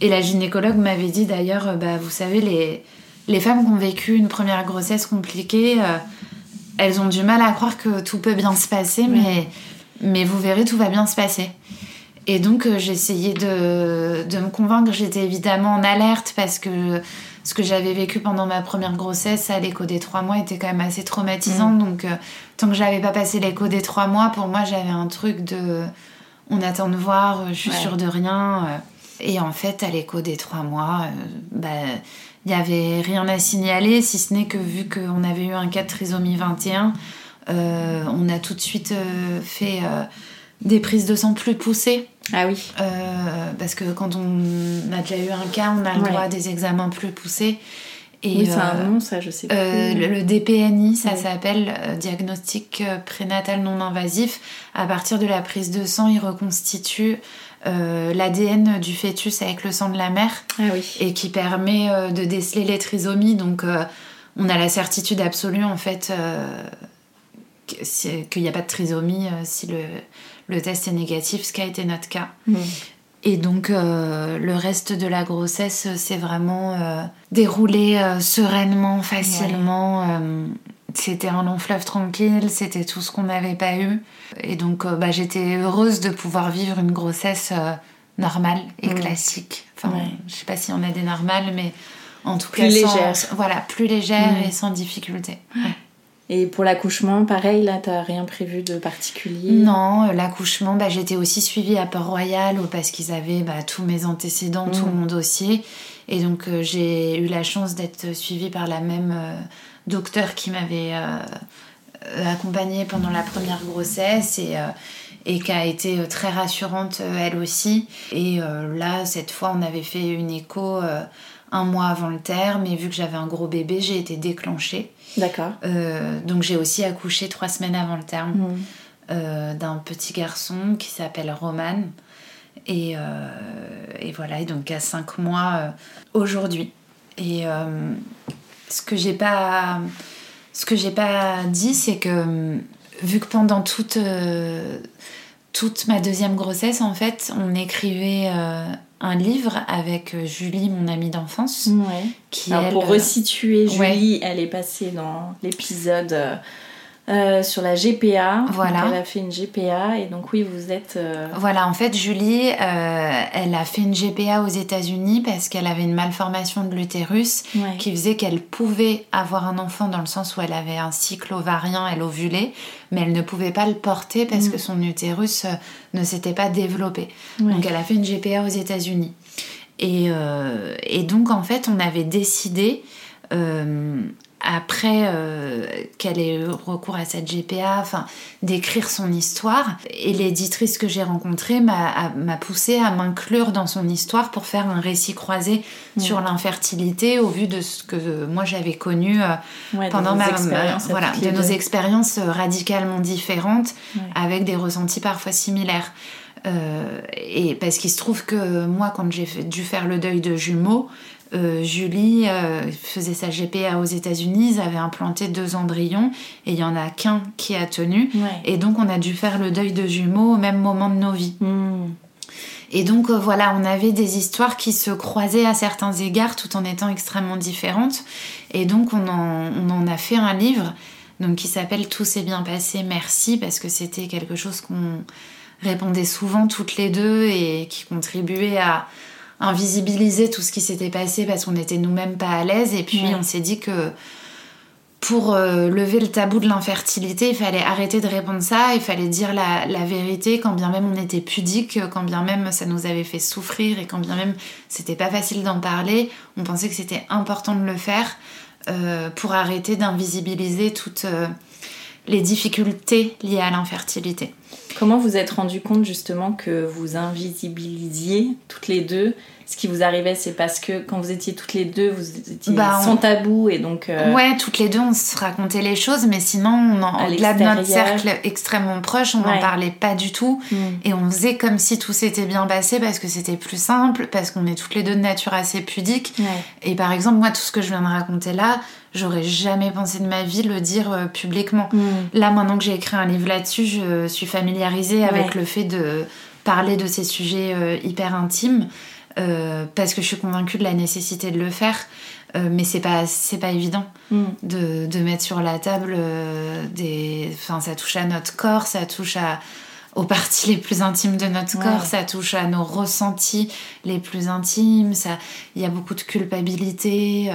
et la gynécologue m'avait dit d'ailleurs, bah, vous savez, les, les femmes qui ont vécu une première grossesse compliquée, euh, elles ont du mal à croire que tout peut bien se passer, mais, mais vous verrez, tout va bien se passer. Et donc j'ai essayé de, de, me convaincre, j'étais évidemment en alerte parce que ce que j'avais vécu pendant ma première grossesse à l'écho des trois mois était quand même assez traumatisant. Mm. Donc, euh, tant que j'avais pas passé l'écho des trois mois, pour moi, j'avais un truc de on attend de voir, euh, je suis sûre de rien. Euh. Et en fait, à l'écho des trois mois, bah, il n'y avait rien à signaler, si ce n'est que vu qu'on avait eu un cas de trisomie 21, on a tout de suite fait des prises de sang plus poussées ah oui. Euh, parce que quand on a déjà eu un cas, on a le droit à des examens plus poussés. Et, oui, c'est un euh, nom, ça, je sais euh, plus. le, DPNI, ça s'appelle diagnostic prénatal non invasif. À partir de la prise de sang, il reconstitue l'ADN du fœtus avec le sang de la mère. Ah oui. Et qui permet de déceler les trisomies. Donc, on a la certitude absolue, en fait, qu'il n'y a pas de trisomie si le le test est négatif, ce qui a été notre cas. Mm. Et donc euh, le reste de la grossesse s'est vraiment euh, déroulé euh, sereinement, facilement. c'était un long fleuve tranquille, c'était tout ce qu'on n'avait pas eu. Et donc bah, j'étais heureuse de pouvoir vivre une grossesse normale et mm. classique. Enfin, je sais pas si on a des normales, mais en tout plus cas, légère. voilà, plus légère mm. et sans difficulté. Et pour l'accouchement, pareil, là, t'as rien prévu de particulier? Non, euh, l'accouchement, bah, j'étais aussi suivie à Port-Royal parce qu'ils avaient bah, tous mes antécédents, tout mm. mon dossier. Et donc, euh, j'ai eu la chance d'être suivie par la même euh, docteur qui m'avait accompagnée pendant la première grossesse et, et qui a été très rassurante, elle aussi. Et là, cette fois, on avait fait une écho un mois avant le terme et vu que j'avais un gros bébé, j'ai été déclenchée. D'accord. Euh, donc j'ai aussi accouché trois semaines avant le terme mmh. euh, d'un petit garçon qui s'appelle Roman. Et, euh, et, voilà, et donc à cinq mois aujourd'hui. Et ce que j'ai pas, ce que j'ai pas dit, c'est que vu que pendant toute toute ma deuxième grossesse, en fait, on écrivait un livre avec euh, Julie, mon amie d'enfance. Qui, pour euh, resituer, Julie, elle est passée dans l'épisode euh, sur la GPA. Voilà. elle a fait une GPA et donc oui, vous êtes. Euh, voilà, en fait, Julie, euh, elle a fait une GPA aux États-Unis parce qu'elle avait une malformation de l'utérus qui faisait qu'elle pouvait avoir un enfant dans le sens où elle avait un cycle ovarien, elle ovulait, mais elle ne pouvait pas le porter parce mm. que son utérus ne s'était pas développé. Donc elle a fait une GPA aux États-Unis. Et, et, donc en fait, on avait décidé après euh, qu'elle ait eu recours à cette GPA, enfin, d'écrire son histoire. Et l'éditrice que j'ai rencontrée m'a poussée à m'inclure dans son histoire pour faire un récit croisé sur l'infertilité au vu de ce que moi j'avais connu euh, pendant ma, voilà, de nos expériences radicalement différentes avec des ressentis parfois similaires. Euh, et parce qu'il se trouve que moi, quand j'ai dû faire le deuil de jumeaux, euh, Julie euh, faisait sa GPA aux États-Unis, ils avaient implanté deux embryons et il y en a qu'un qui a tenu. Et donc on a dû faire le deuil de jumeaux au même moment de nos vies. Hmm. Et donc euh, voilà, on avait des histoires qui se croisaient à certains égards tout en étant extrêmement différentes. Et donc on en, on en a fait un livre donc, qui s'appelle Tout s'est bien passé, merci, parce que c'était quelque chose qu'on répondait souvent toutes les deux et qui contribuait à invisibiliser tout ce qui s'était passé parce qu'on était nous-mêmes pas à l'aise. Et puis on s'est dit que pour euh, lever le tabou de l'infertilité, il fallait arrêter de répondre ça, il fallait dire la, la, vérité, quand bien même on était pudique, quand bien même ça nous avait fait souffrir et quand bien même c'était pas facile d'en parler, on pensait que c'était important de le faire euh, pour arrêter d'invisibiliser toutes euh, les difficultés liées à l'infertilité. Comment vous êtes rendu compte justement que vous invisibilisiez toutes les deux? Ce qui vous arrivait, c'est parce que quand vous étiez toutes les deux, vous étiez bah, sans tabou et donc. Euh, ouais, toutes les deux, on se racontait les choses, mais sinon, au-delà de notre cercle extrêmement proche, on n'en parlait pas du tout hmm. et on faisait comme si tout s'était bien passé parce que c'était plus simple, parce qu'on est toutes les deux de nature assez pudique. Et par exemple, moi, tout ce que je viens de raconter là, j'aurais jamais pensé de ma vie le dire euh, publiquement. Hmm. Là, maintenant que j'ai écrit un livre là-dessus, je suis familiarisée avec le fait de parler de ces sujets euh, hyper intimes. Euh, parce que je suis convaincue de la nécessité de le faire. Mais c'est pas c'est pas évident mm. de, de, mettre sur la table des enfin ça touche à notre corps ça touche à aux parties les plus intimes de notre corps. Ça touche à nos ressentis les plus intimes ça il y a beaucoup de culpabilité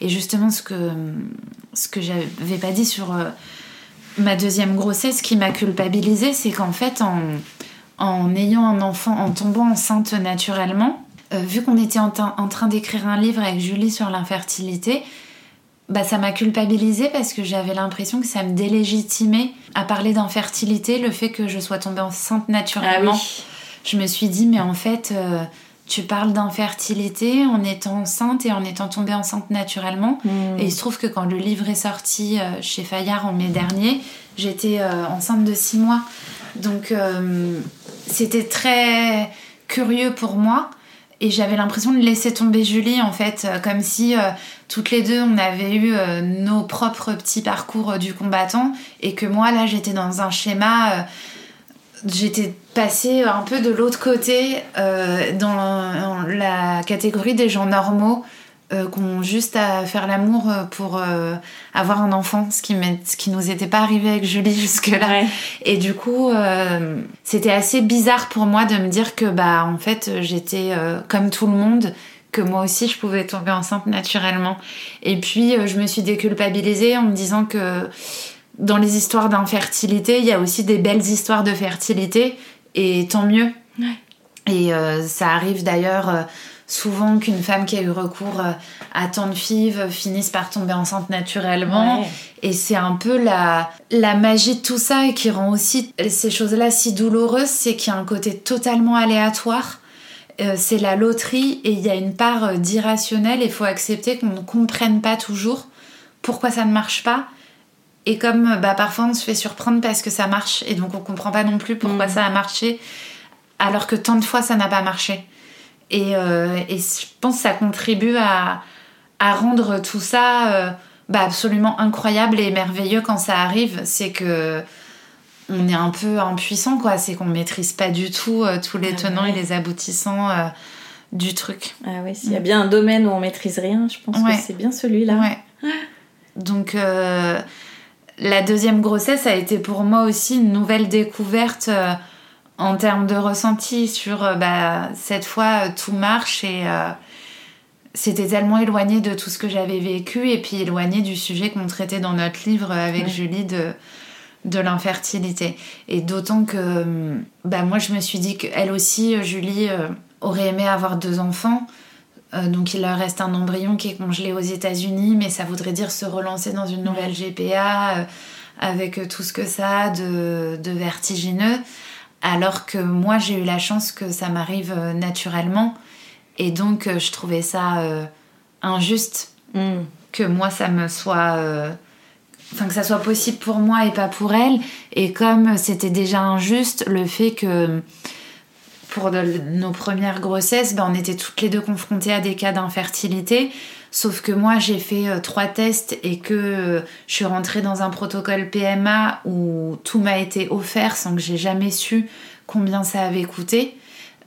et justement ce que ce que j'avais pas dit sur ma deuxième grossesse qui m'a culpabilisée c'est qu'en fait en en ayant un enfant en tombant enceinte naturellement euh, vu qu'on était en, train d'écrire un livre avec Julie sur l'infertilité, bah, ça m'a culpabilisée parce que j'avais l'impression que ça me délégitimait à parler d'infertilité, le fait que je sois tombée enceinte naturellement. Ah je me suis dit, mais en fait, euh, tu parles d'infertilité en étant enceinte et en étant tombée enceinte naturellement. Hmm. Et il se trouve que quand le livre est sorti euh, chez Fayard en mai dernier, j'étais enceinte de six mois. Donc c'était très curieux pour moi et j'avais l'impression de laisser tomber Julie en fait, euh, comme si euh, toutes les deux on avait eu euh, nos propres petits parcours du combattant. Et que moi là j'étais dans un schéma, j'étais passée un peu de l'autre côté dans la catégorie des gens normaux euh, qu'on juste à faire l'amour euh, pour euh, avoir un enfant, ce qui, ce qui nous était pas arrivé avec Julie jusque-là. Et du coup, c'était assez bizarre pour moi de me dire que, bah, en fait, j'étais comme tout le monde, que moi aussi je pouvais tomber enceinte naturellement. Et puis, je me suis déculpabilisée en me disant que dans les histoires d'infertilité, il y a aussi des belles histoires de fertilité, et tant mieux. Et ça arrive d'ailleurs souvent qu'une femme qui a eu recours euh, à tant de fives finisse par tomber enceinte naturellement. Et c'est un peu la, la magie de tout ça et qui rend aussi ces choses-là si douloureuses, c'est qu'il y a un côté totalement aléatoire. Euh, c'est la loterie et il y a une part euh, d'irrationnel et il faut accepter qu'on ne comprenne pas toujours pourquoi ça ne marche pas. Et comme bah, parfois on se fait surprendre parce que ça marche et donc on comprend pas non plus pourquoi mm. ça a marché alors que tant de fois ça n'a pas marché. Euh, et, je pense que ça contribue à, rendre tout ça euh, bah, absolument incroyable et merveilleux quand ça arrive. C'est que on est un peu impuissant, quoi. C'est qu'on maîtrise pas du tout euh, tous les ah tenants et les aboutissants du truc. Ah oui, s'il y a bien un domaine où on maîtrise rien, je pense que c'est bien celui-là. Ouais. Donc la deuxième grossesse a été pour moi aussi une nouvelle découverte en termes de ressenti sur euh, bah, cette fois euh, tout marche et euh, c'était tellement éloigné de tout ce que j'avais vécu et puis éloigné du sujet qu'on traitait dans notre livre avec Julie de, de l'infertilité. Et d'autant que bah, moi je me suis dit qu'elle aussi, Julie, aurait aimé avoir deux enfants. donc il leur reste un embryon qui est congelé aux États-Unis, mais ça voudrait dire se relancer dans une nouvelle GPA avec tout ce que ça a de, de vertigineux. Alors que moi, j'ai eu la chance que ça m'arrive euh, naturellement. Et donc, euh, je trouvais ça euh, injuste mm. que moi, ça me soit. Enfin, que ça soit possible pour moi et pas pour elle. Et comme c'était déjà injuste, le fait que pour nos premières grossesses, ben, on était toutes les deux confrontées à des cas d'infertilité. Sauf que moi, j'ai fait euh, trois tests et que euh, je suis rentrée dans un protocole PMA où tout m'a été offert sans que j'ai jamais su combien ça avait coûté.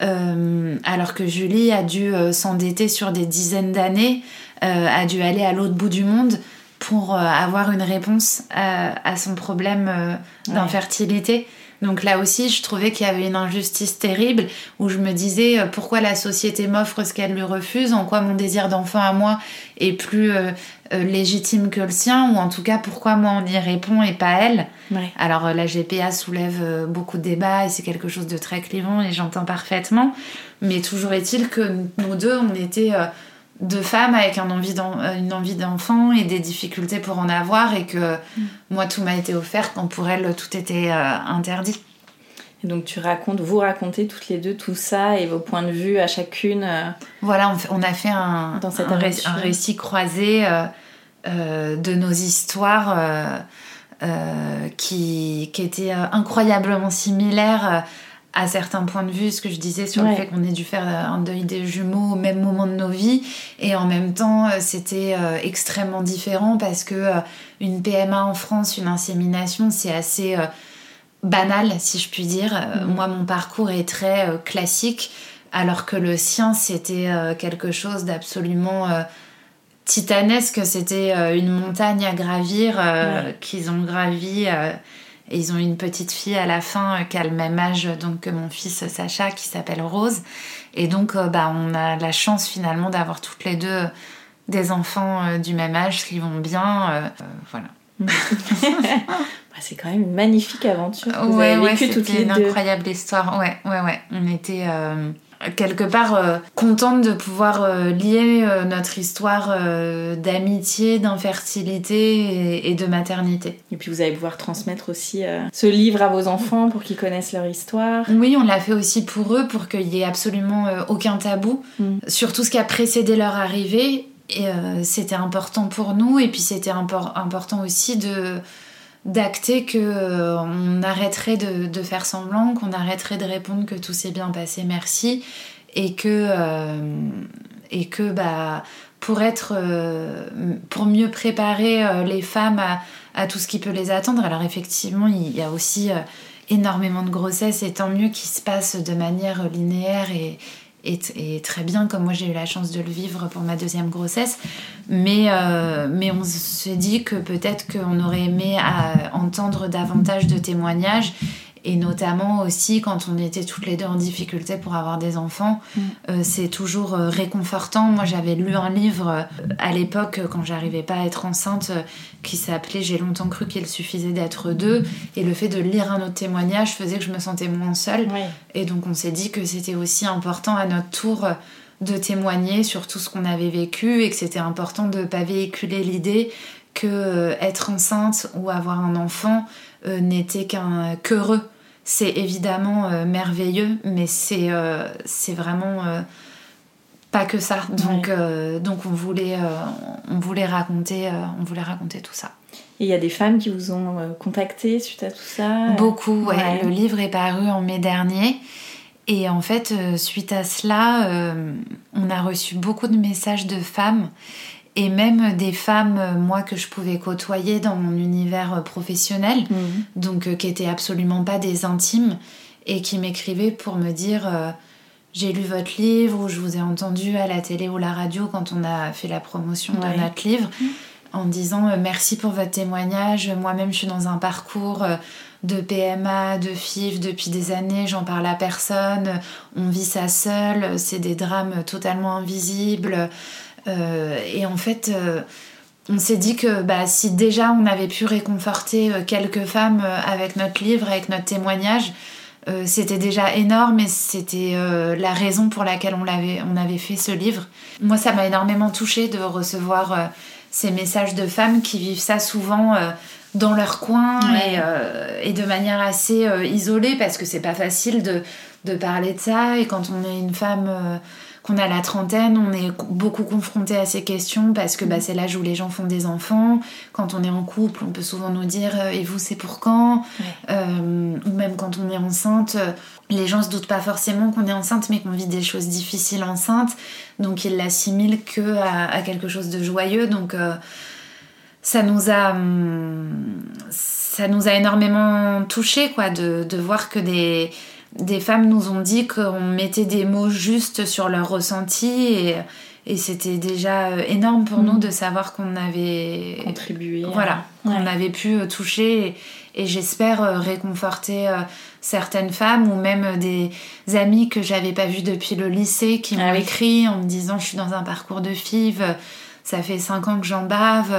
Euh, alors que Julie a dû s'endetter sur des dizaines d'années, a dû aller à l'autre bout du monde pour avoir une réponse à, son problème d'infertilité. Donc là aussi, je trouvais qu'il y avait une injustice terrible où je me disais euh, pourquoi la société m'offre ce qu'elle lui refuse, en quoi mon désir d'enfant à moi est plus euh, euh, légitime que le sien, ou en tout cas pourquoi moi on y répond et pas elle. Alors la GPA soulève beaucoup de débats et c'est quelque chose de très clivant et j'entends parfaitement, mais toujours est-il que nous deux, on était deux femmes avec un envie une envie d'enfant et des difficultés pour en avoir et que mm. moi tout m'a été offert quand pour elle tout était euh, interdit. Et donc tu racontes, vous racontez toutes les deux tout ça et vos points de vue à chacune. Euh, voilà, on, a fait un, Dans un, un, récit croisé euh, de nos histoires qui, qui étaient incroyablement similaires à certains points de vue, ce que je disais sur le fait qu'on ait dû faire un deuil des jumeaux au même moment de nos vies, et en même temps, euh, c'était euh, extrêmement différent parce que euh, une PMA en France, une insémination, c'est assez banal, si je puis dire. Mhm. Moi, mon parcours est très classique, alors que le sien, c'était quelque chose d'absolument titanesque. C'était une montagne à gravir qu'ils ont gravi et ils ont une petite fille à la fin euh, qui a le même âge donc, que mon fils Sacha qui s'appelle Rose. Et donc euh, bah, on a la chance finalement d'avoir toutes les deux des enfants euh, du même âge qui vont bien. voilà. Bah, c'est quand même une magnifique aventure. Vous ouais, avez vécu toutes les une incroyable histoire. Ouais, ouais, ouais. On était quelque part euh, contente de pouvoir euh, lier euh, notre histoire d'amitié, d'infertilité et, de maternité. Et puis vous allez pouvoir transmettre aussi ce livre à vos enfants pour qu'ils connaissent leur histoire. Oui, on l'a fait aussi pour eux, pour qu'il y ait absolument aucun tabou mm. sur tout ce qui a précédé leur arrivée. Et c'était important pour nous, et puis c'était important aussi de d'acter que euh, on arrêterait de, faire semblant, qu'on arrêterait de répondre que tout s'est bien passé, merci, et que euh, bah pour être euh, pour mieux préparer les femmes à, à, tout ce qui peut les attendre. Alors effectivement, il y a aussi énormément de grossesses et tant mieux qui se passent de manière linéaire et, et, très bien, comme moi j'ai eu la chance de le vivre pour ma deuxième grossesse. Mais, euh, mais on s'est dit que peut-être qu'on aurait aimé à entendre davantage de témoignages et notamment aussi quand on était toutes les deux en difficulté pour avoir des enfants, mm. euh, c'est toujours euh, réconfortant. Moi, j'avais lu un livre euh, à l'époque quand j'arrivais pas à être enceinte qui s'appelait J'ai longtemps cru qu'il suffisait d'être deux, et le fait de lire un autre témoignage faisait que je me sentais moins seule. Et donc, on s'est dit que c'était aussi important à notre tour de témoigner sur tout ce qu'on avait vécu et que c'était important de ne pas véhiculer l'idée que être enceinte ou avoir un enfant n'était qu'un qu'heureux c'est évidemment euh, merveilleux, mais c'est euh, vraiment euh, pas que ça. Donc, donc on, voulait, on, voulait raconter, on voulait raconter tout ça. Et il y a des femmes qui vous ont contacté suite à tout ça? Beaucoup, ouais. Le livre est paru en mai dernier. Et en fait, suite à cela, on a reçu beaucoup de messages de femmes et même des femmes, euh, moi, que je pouvais côtoyer dans mon univers euh, professionnel, mhm. donc euh, qui étaient absolument pas des intimes, et qui m'écrivaient pour me dire J'ai lu votre livre, ou je vous ai entendu à la télé ou la radio quand on a fait la promotion de notre livre, mhm. en disant Merci pour votre témoignage, moi-même je suis dans un parcours de PMA, de FIV depuis des années, j'en parle à personne, on vit ça seul, c'est des drames totalement invisibles. Euh, et en fait, euh, on s'est dit que bah, si déjà on avait pu réconforter euh, quelques femmes avec notre livre, avec notre témoignage, c'était déjà énorme et c'était la raison pour laquelle on, avait, on avait fait ce livre. Moi, ça m'a énormément touchée de recevoir ces messages de femmes qui vivent ça souvent dans leur coin et, de manière assez isolée parce que c'est pas facile de, de, parler de ça. Et quand on est une femme qu'on a la trentaine, on est beaucoup confronté à ces questions parce que bah, mm. c'est l'âge où les gens font des enfants. Quand on est en couple, on peut souvent nous dire euh, et vous c'est pour quand? Euh, Ou même quand on est enceinte, euh, les gens se doutent pas forcément qu'on est enceinte mais qu'on vit des choses difficiles enceinte, donc ils l'assimilent que à, quelque chose de joyeux. Donc ça nous a hum, ça nous a énormément touché quoi de, de voir que des des femmes nous ont dit qu'on mettait des mots justes sur leurs ressentis et, Et c'était déjà euh, énorme pour nous de savoir qu'on avait Contribué. à- voilà, qu'on Ouais. avait pu euh, toucher et, et j'espère euh, réconforter certaines femmes ou même des amis que j'avais pas vus depuis le lycée qui m'ont Ah oui. écrit en me disant je suis dans un parcours de FIV, ça fait cinq ans que j'en bave,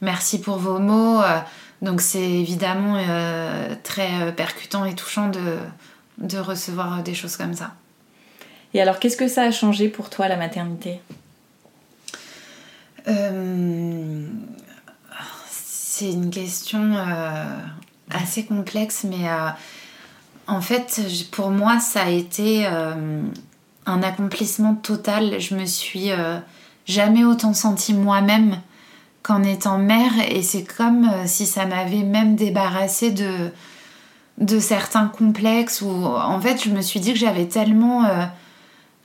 merci pour vos mots. donc c'est évidemment euh, très percutant et touchant de, de recevoir euh, des choses comme ça. Et alors, qu'est-ce que ça a changé pour toi, la maternité? Euh, c'est une question euh, assez complexe, mais euh, en fait, pour moi, ça a été un accomplissement total. Je me suis jamais autant sentie moi-même qu'en étant mère, et c'est comme si ça m'avait même débarrassée de de certains complexes où en fait je me suis dit que j'avais tellement euh,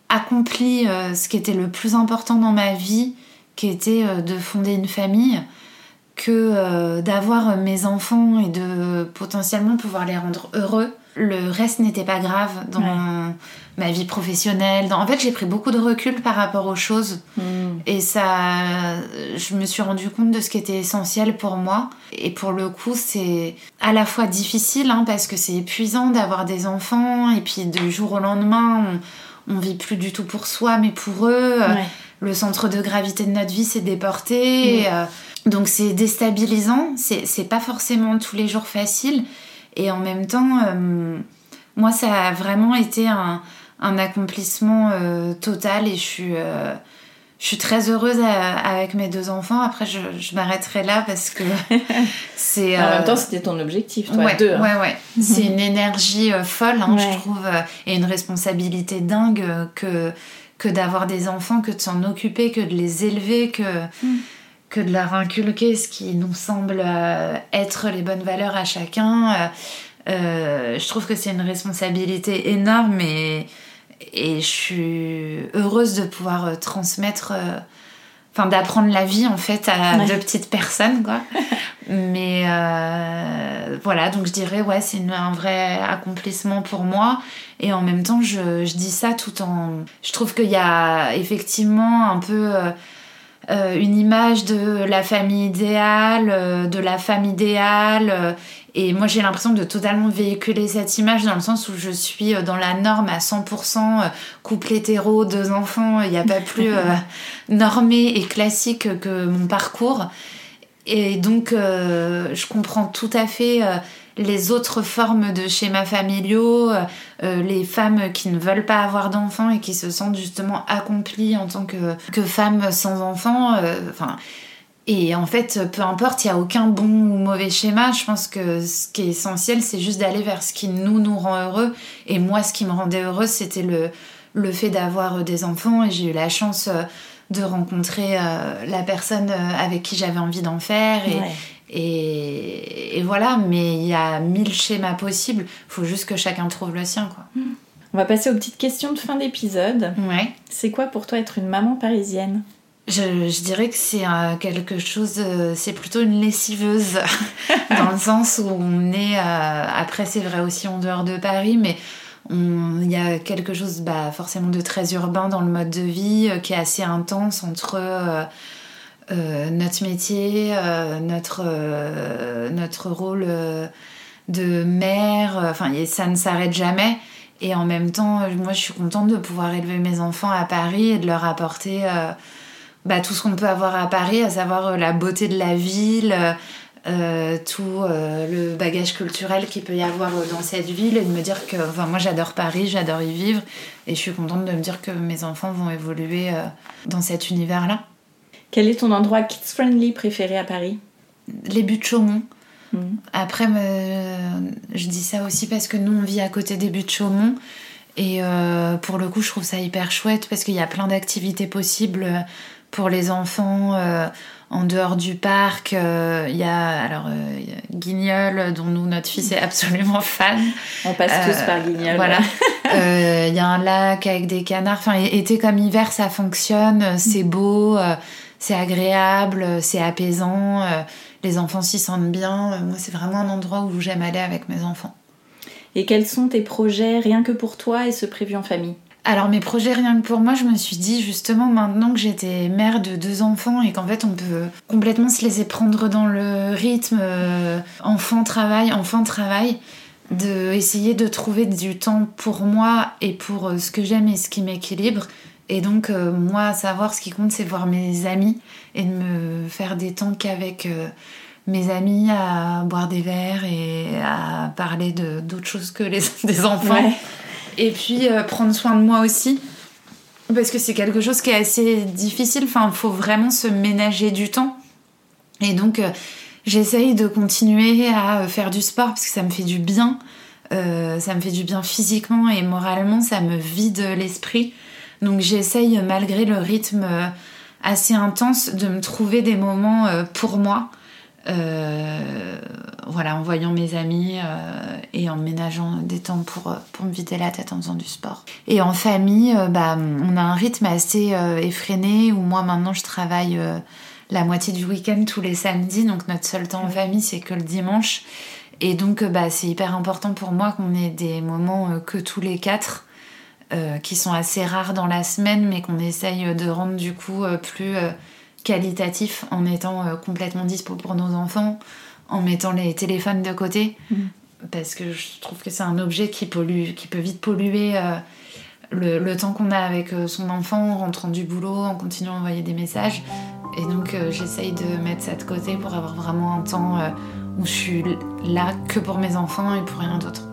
accompli euh, ce qui était le plus important dans ma vie qui était euh, de fonder une famille, que d'avoir mes enfants et de potentiellement pouvoir les rendre heureux. Le reste n'était pas grave dans Ouais. ma vie professionnelle. Dans... En fait, j'ai pris beaucoup de recul par rapport aux choses. Et ça, je me suis rendu compte de ce qui était essentiel pour moi. Et pour le coup, c'est à la fois difficile, hein, parce que c'est épuisant d'avoir des enfants, et puis du jour au lendemain, on, on vit plus du tout pour soi, mais pour eux. Ouais. Le centre de gravité de notre vie s'est déporté. et, euh, donc c'est déstabilisant. C'est c'est pas forcément tous les jours facile. Et en même temps, euh, moi, ça a vraiment été un, un accomplissement euh, total et je suis, euh, je suis très heureuse à- avec mes deux enfants. Après, je, je m'arrêterai là parce que c'est. En même temps, c'était ton objectif, toi, ouais, deux. hein. ouais, ouais. C'est une énergie folle, hein, Ouais. je trouve, et une responsabilité dingue que, que d'avoir des enfants, que de s'en occuper, que de les élever, que, Mm. Que de leur inculquer ce qui nous semble euh, être les bonnes valeurs à chacun. Euh, euh, je trouve que c'est une responsabilité énorme et, et je suis heureuse de pouvoir transmettre. Enfin, d'apprendre la vie en fait à Ouais. deux petites personnes, quoi. Mais voilà, donc je dirais, ouais, c'est un vrai accomplissement pour moi. Et en même temps, je, je dis ça tout en. Je trouve qu'il y a effectivement un peu euh, une image de la famille idéale, euh, de la femme idéale. euh, et moi, j'ai l'impression de totalement véhiculer cette image dans le sens où je suis dans la norme à 100%, euh, couple hétéro, deux enfants. Il n'y a pas plus normé et classique que mon parcours. Et donc, je comprends tout à fait les autres formes de schémas familiaux, euh, euh, les femmes qui ne veulent pas avoir d'enfants et qui se sentent justement accomplies en tant que, que femmes sans enfants. euh, et en fait, peu importe, il n'y a aucun bon ou mauvais schéma. Je pense que ce qui est essentiel, c'est juste d'aller vers ce qui nous, nous rend heureux. Et moi, ce qui me rendait heureuse, c'était le, le fait d'avoir des enfants. Et j'ai eu la chance de rencontrer la personne avec qui j'avais envie d'en faire. Et, et voilà, mais il y a mille schémas possibles. Il faut juste que chacun trouve le sien, quoi. On va passer aux petites questions de fin d'épisode. Ouais. C'est quoi pour toi être une maman parisienne? Je, je dirais que c'est euh, quelque chose, euh, c'est plutôt une lessiveuse, dans le sens où on est, euh, après c'est vrai aussi en dehors de Paris, mais il y a quelque chose bah, forcément de très urbain dans le mode de vie, qui est assez intense entre euh, notre métier, euh, notre, euh, notre rôle de mère, enfin ça ne s'arrête jamais. Et en même temps, moi je suis contente de pouvoir élever mes enfants à Paris et de leur apporter bah, tout ce qu'on peut avoir à Paris, à savoir la beauté de la ville, tout le bagage culturel qu'il peut y avoir dans cette ville et de me dire que enfin, moi j'adore Paris, j'adore y vivre et je suis contente de me dire que mes enfants vont évoluer dans cet univers-là. Quel est ton endroit kids-friendly préféré à Paris? Les buts de Chaumont. Mhm. Après, me- je dis ça aussi parce que nous, on vit à côté des buts de Chaumont. Et euh, pour le coup, je trouve ça hyper chouette parce qu'il y a plein d'activités possibles pour les enfants euh, en dehors du parc. Euh, Il y a alors euh, il y a Guignol, dont nous, notre fils est absolument fan. On passe Euh, tous par Guignol. Voilà. Euh, Il y a un lac avec des canards. Enfin, été comme hiver, ça fonctionne. C'est beau, euh, c'est agréable, c'est apaisant. euh, Les enfants s'y sentent bien. Euh, Moi, c'est vraiment un endroit où j'aime aller avec mes enfants. Et quels sont tes projets rien que pour toi et ceux prévus en famille? Alors mes projets rien que pour moi, je me suis dit justement maintenant que j'étais mère de deux enfants et qu'en fait on peut complètement se laisser prendre dans le rythme euh, enfant travail enfant travail de essayer de trouver du temps pour moi et pour euh, ce que j'aime et ce qui m'équilibre et donc euh, moi savoir ce qui compte c'est voir mes amis et de me faire des temps qu'avec mes amis à boire des verres et à parler d'autres choses que les des enfants et puis euh, prendre soin de moi aussi. Parce que c'est quelque chose qui est assez difficile. Enfin, il faut vraiment se ménager du temps. Et donc, euh, j'essaye de continuer à euh, faire du sport parce que ça me fait du bien. ça me fait du bien physiquement et moralement. Ça me vide l'esprit. Donc, j'essaye, malgré le rythme assez intense, de me trouver des moments pour moi. Euh, voilà, en voyant mes amis euh, et en ménageant des temps pour, pour me vider la tête en faisant du sport. Et en famille, euh, bah, on a un rythme assez effréné où moi maintenant je travaille la moitié du week-end tous les samedis, donc notre seul temps en famille c'est que le dimanche. Et donc bah, c'est hyper important pour moi qu'on ait des moments que tous les quatre. Qui sont assez rares dans la semaine mais qu'on essaye de rendre du coup plus qualitatif en étant euh, complètement dispo pour nos enfants, en mettant les téléphones de côté, mm. parce que je trouve que c'est un objet qui, pollue, qui peut vite polluer euh, le, temps qu'on a avec euh, son enfant en rentrant du boulot, en continuant à envoyer des messages. Et donc j'essaye de mettre ça de côté pour avoir vraiment un temps où je suis là que pour mes enfants et pour rien d'autre.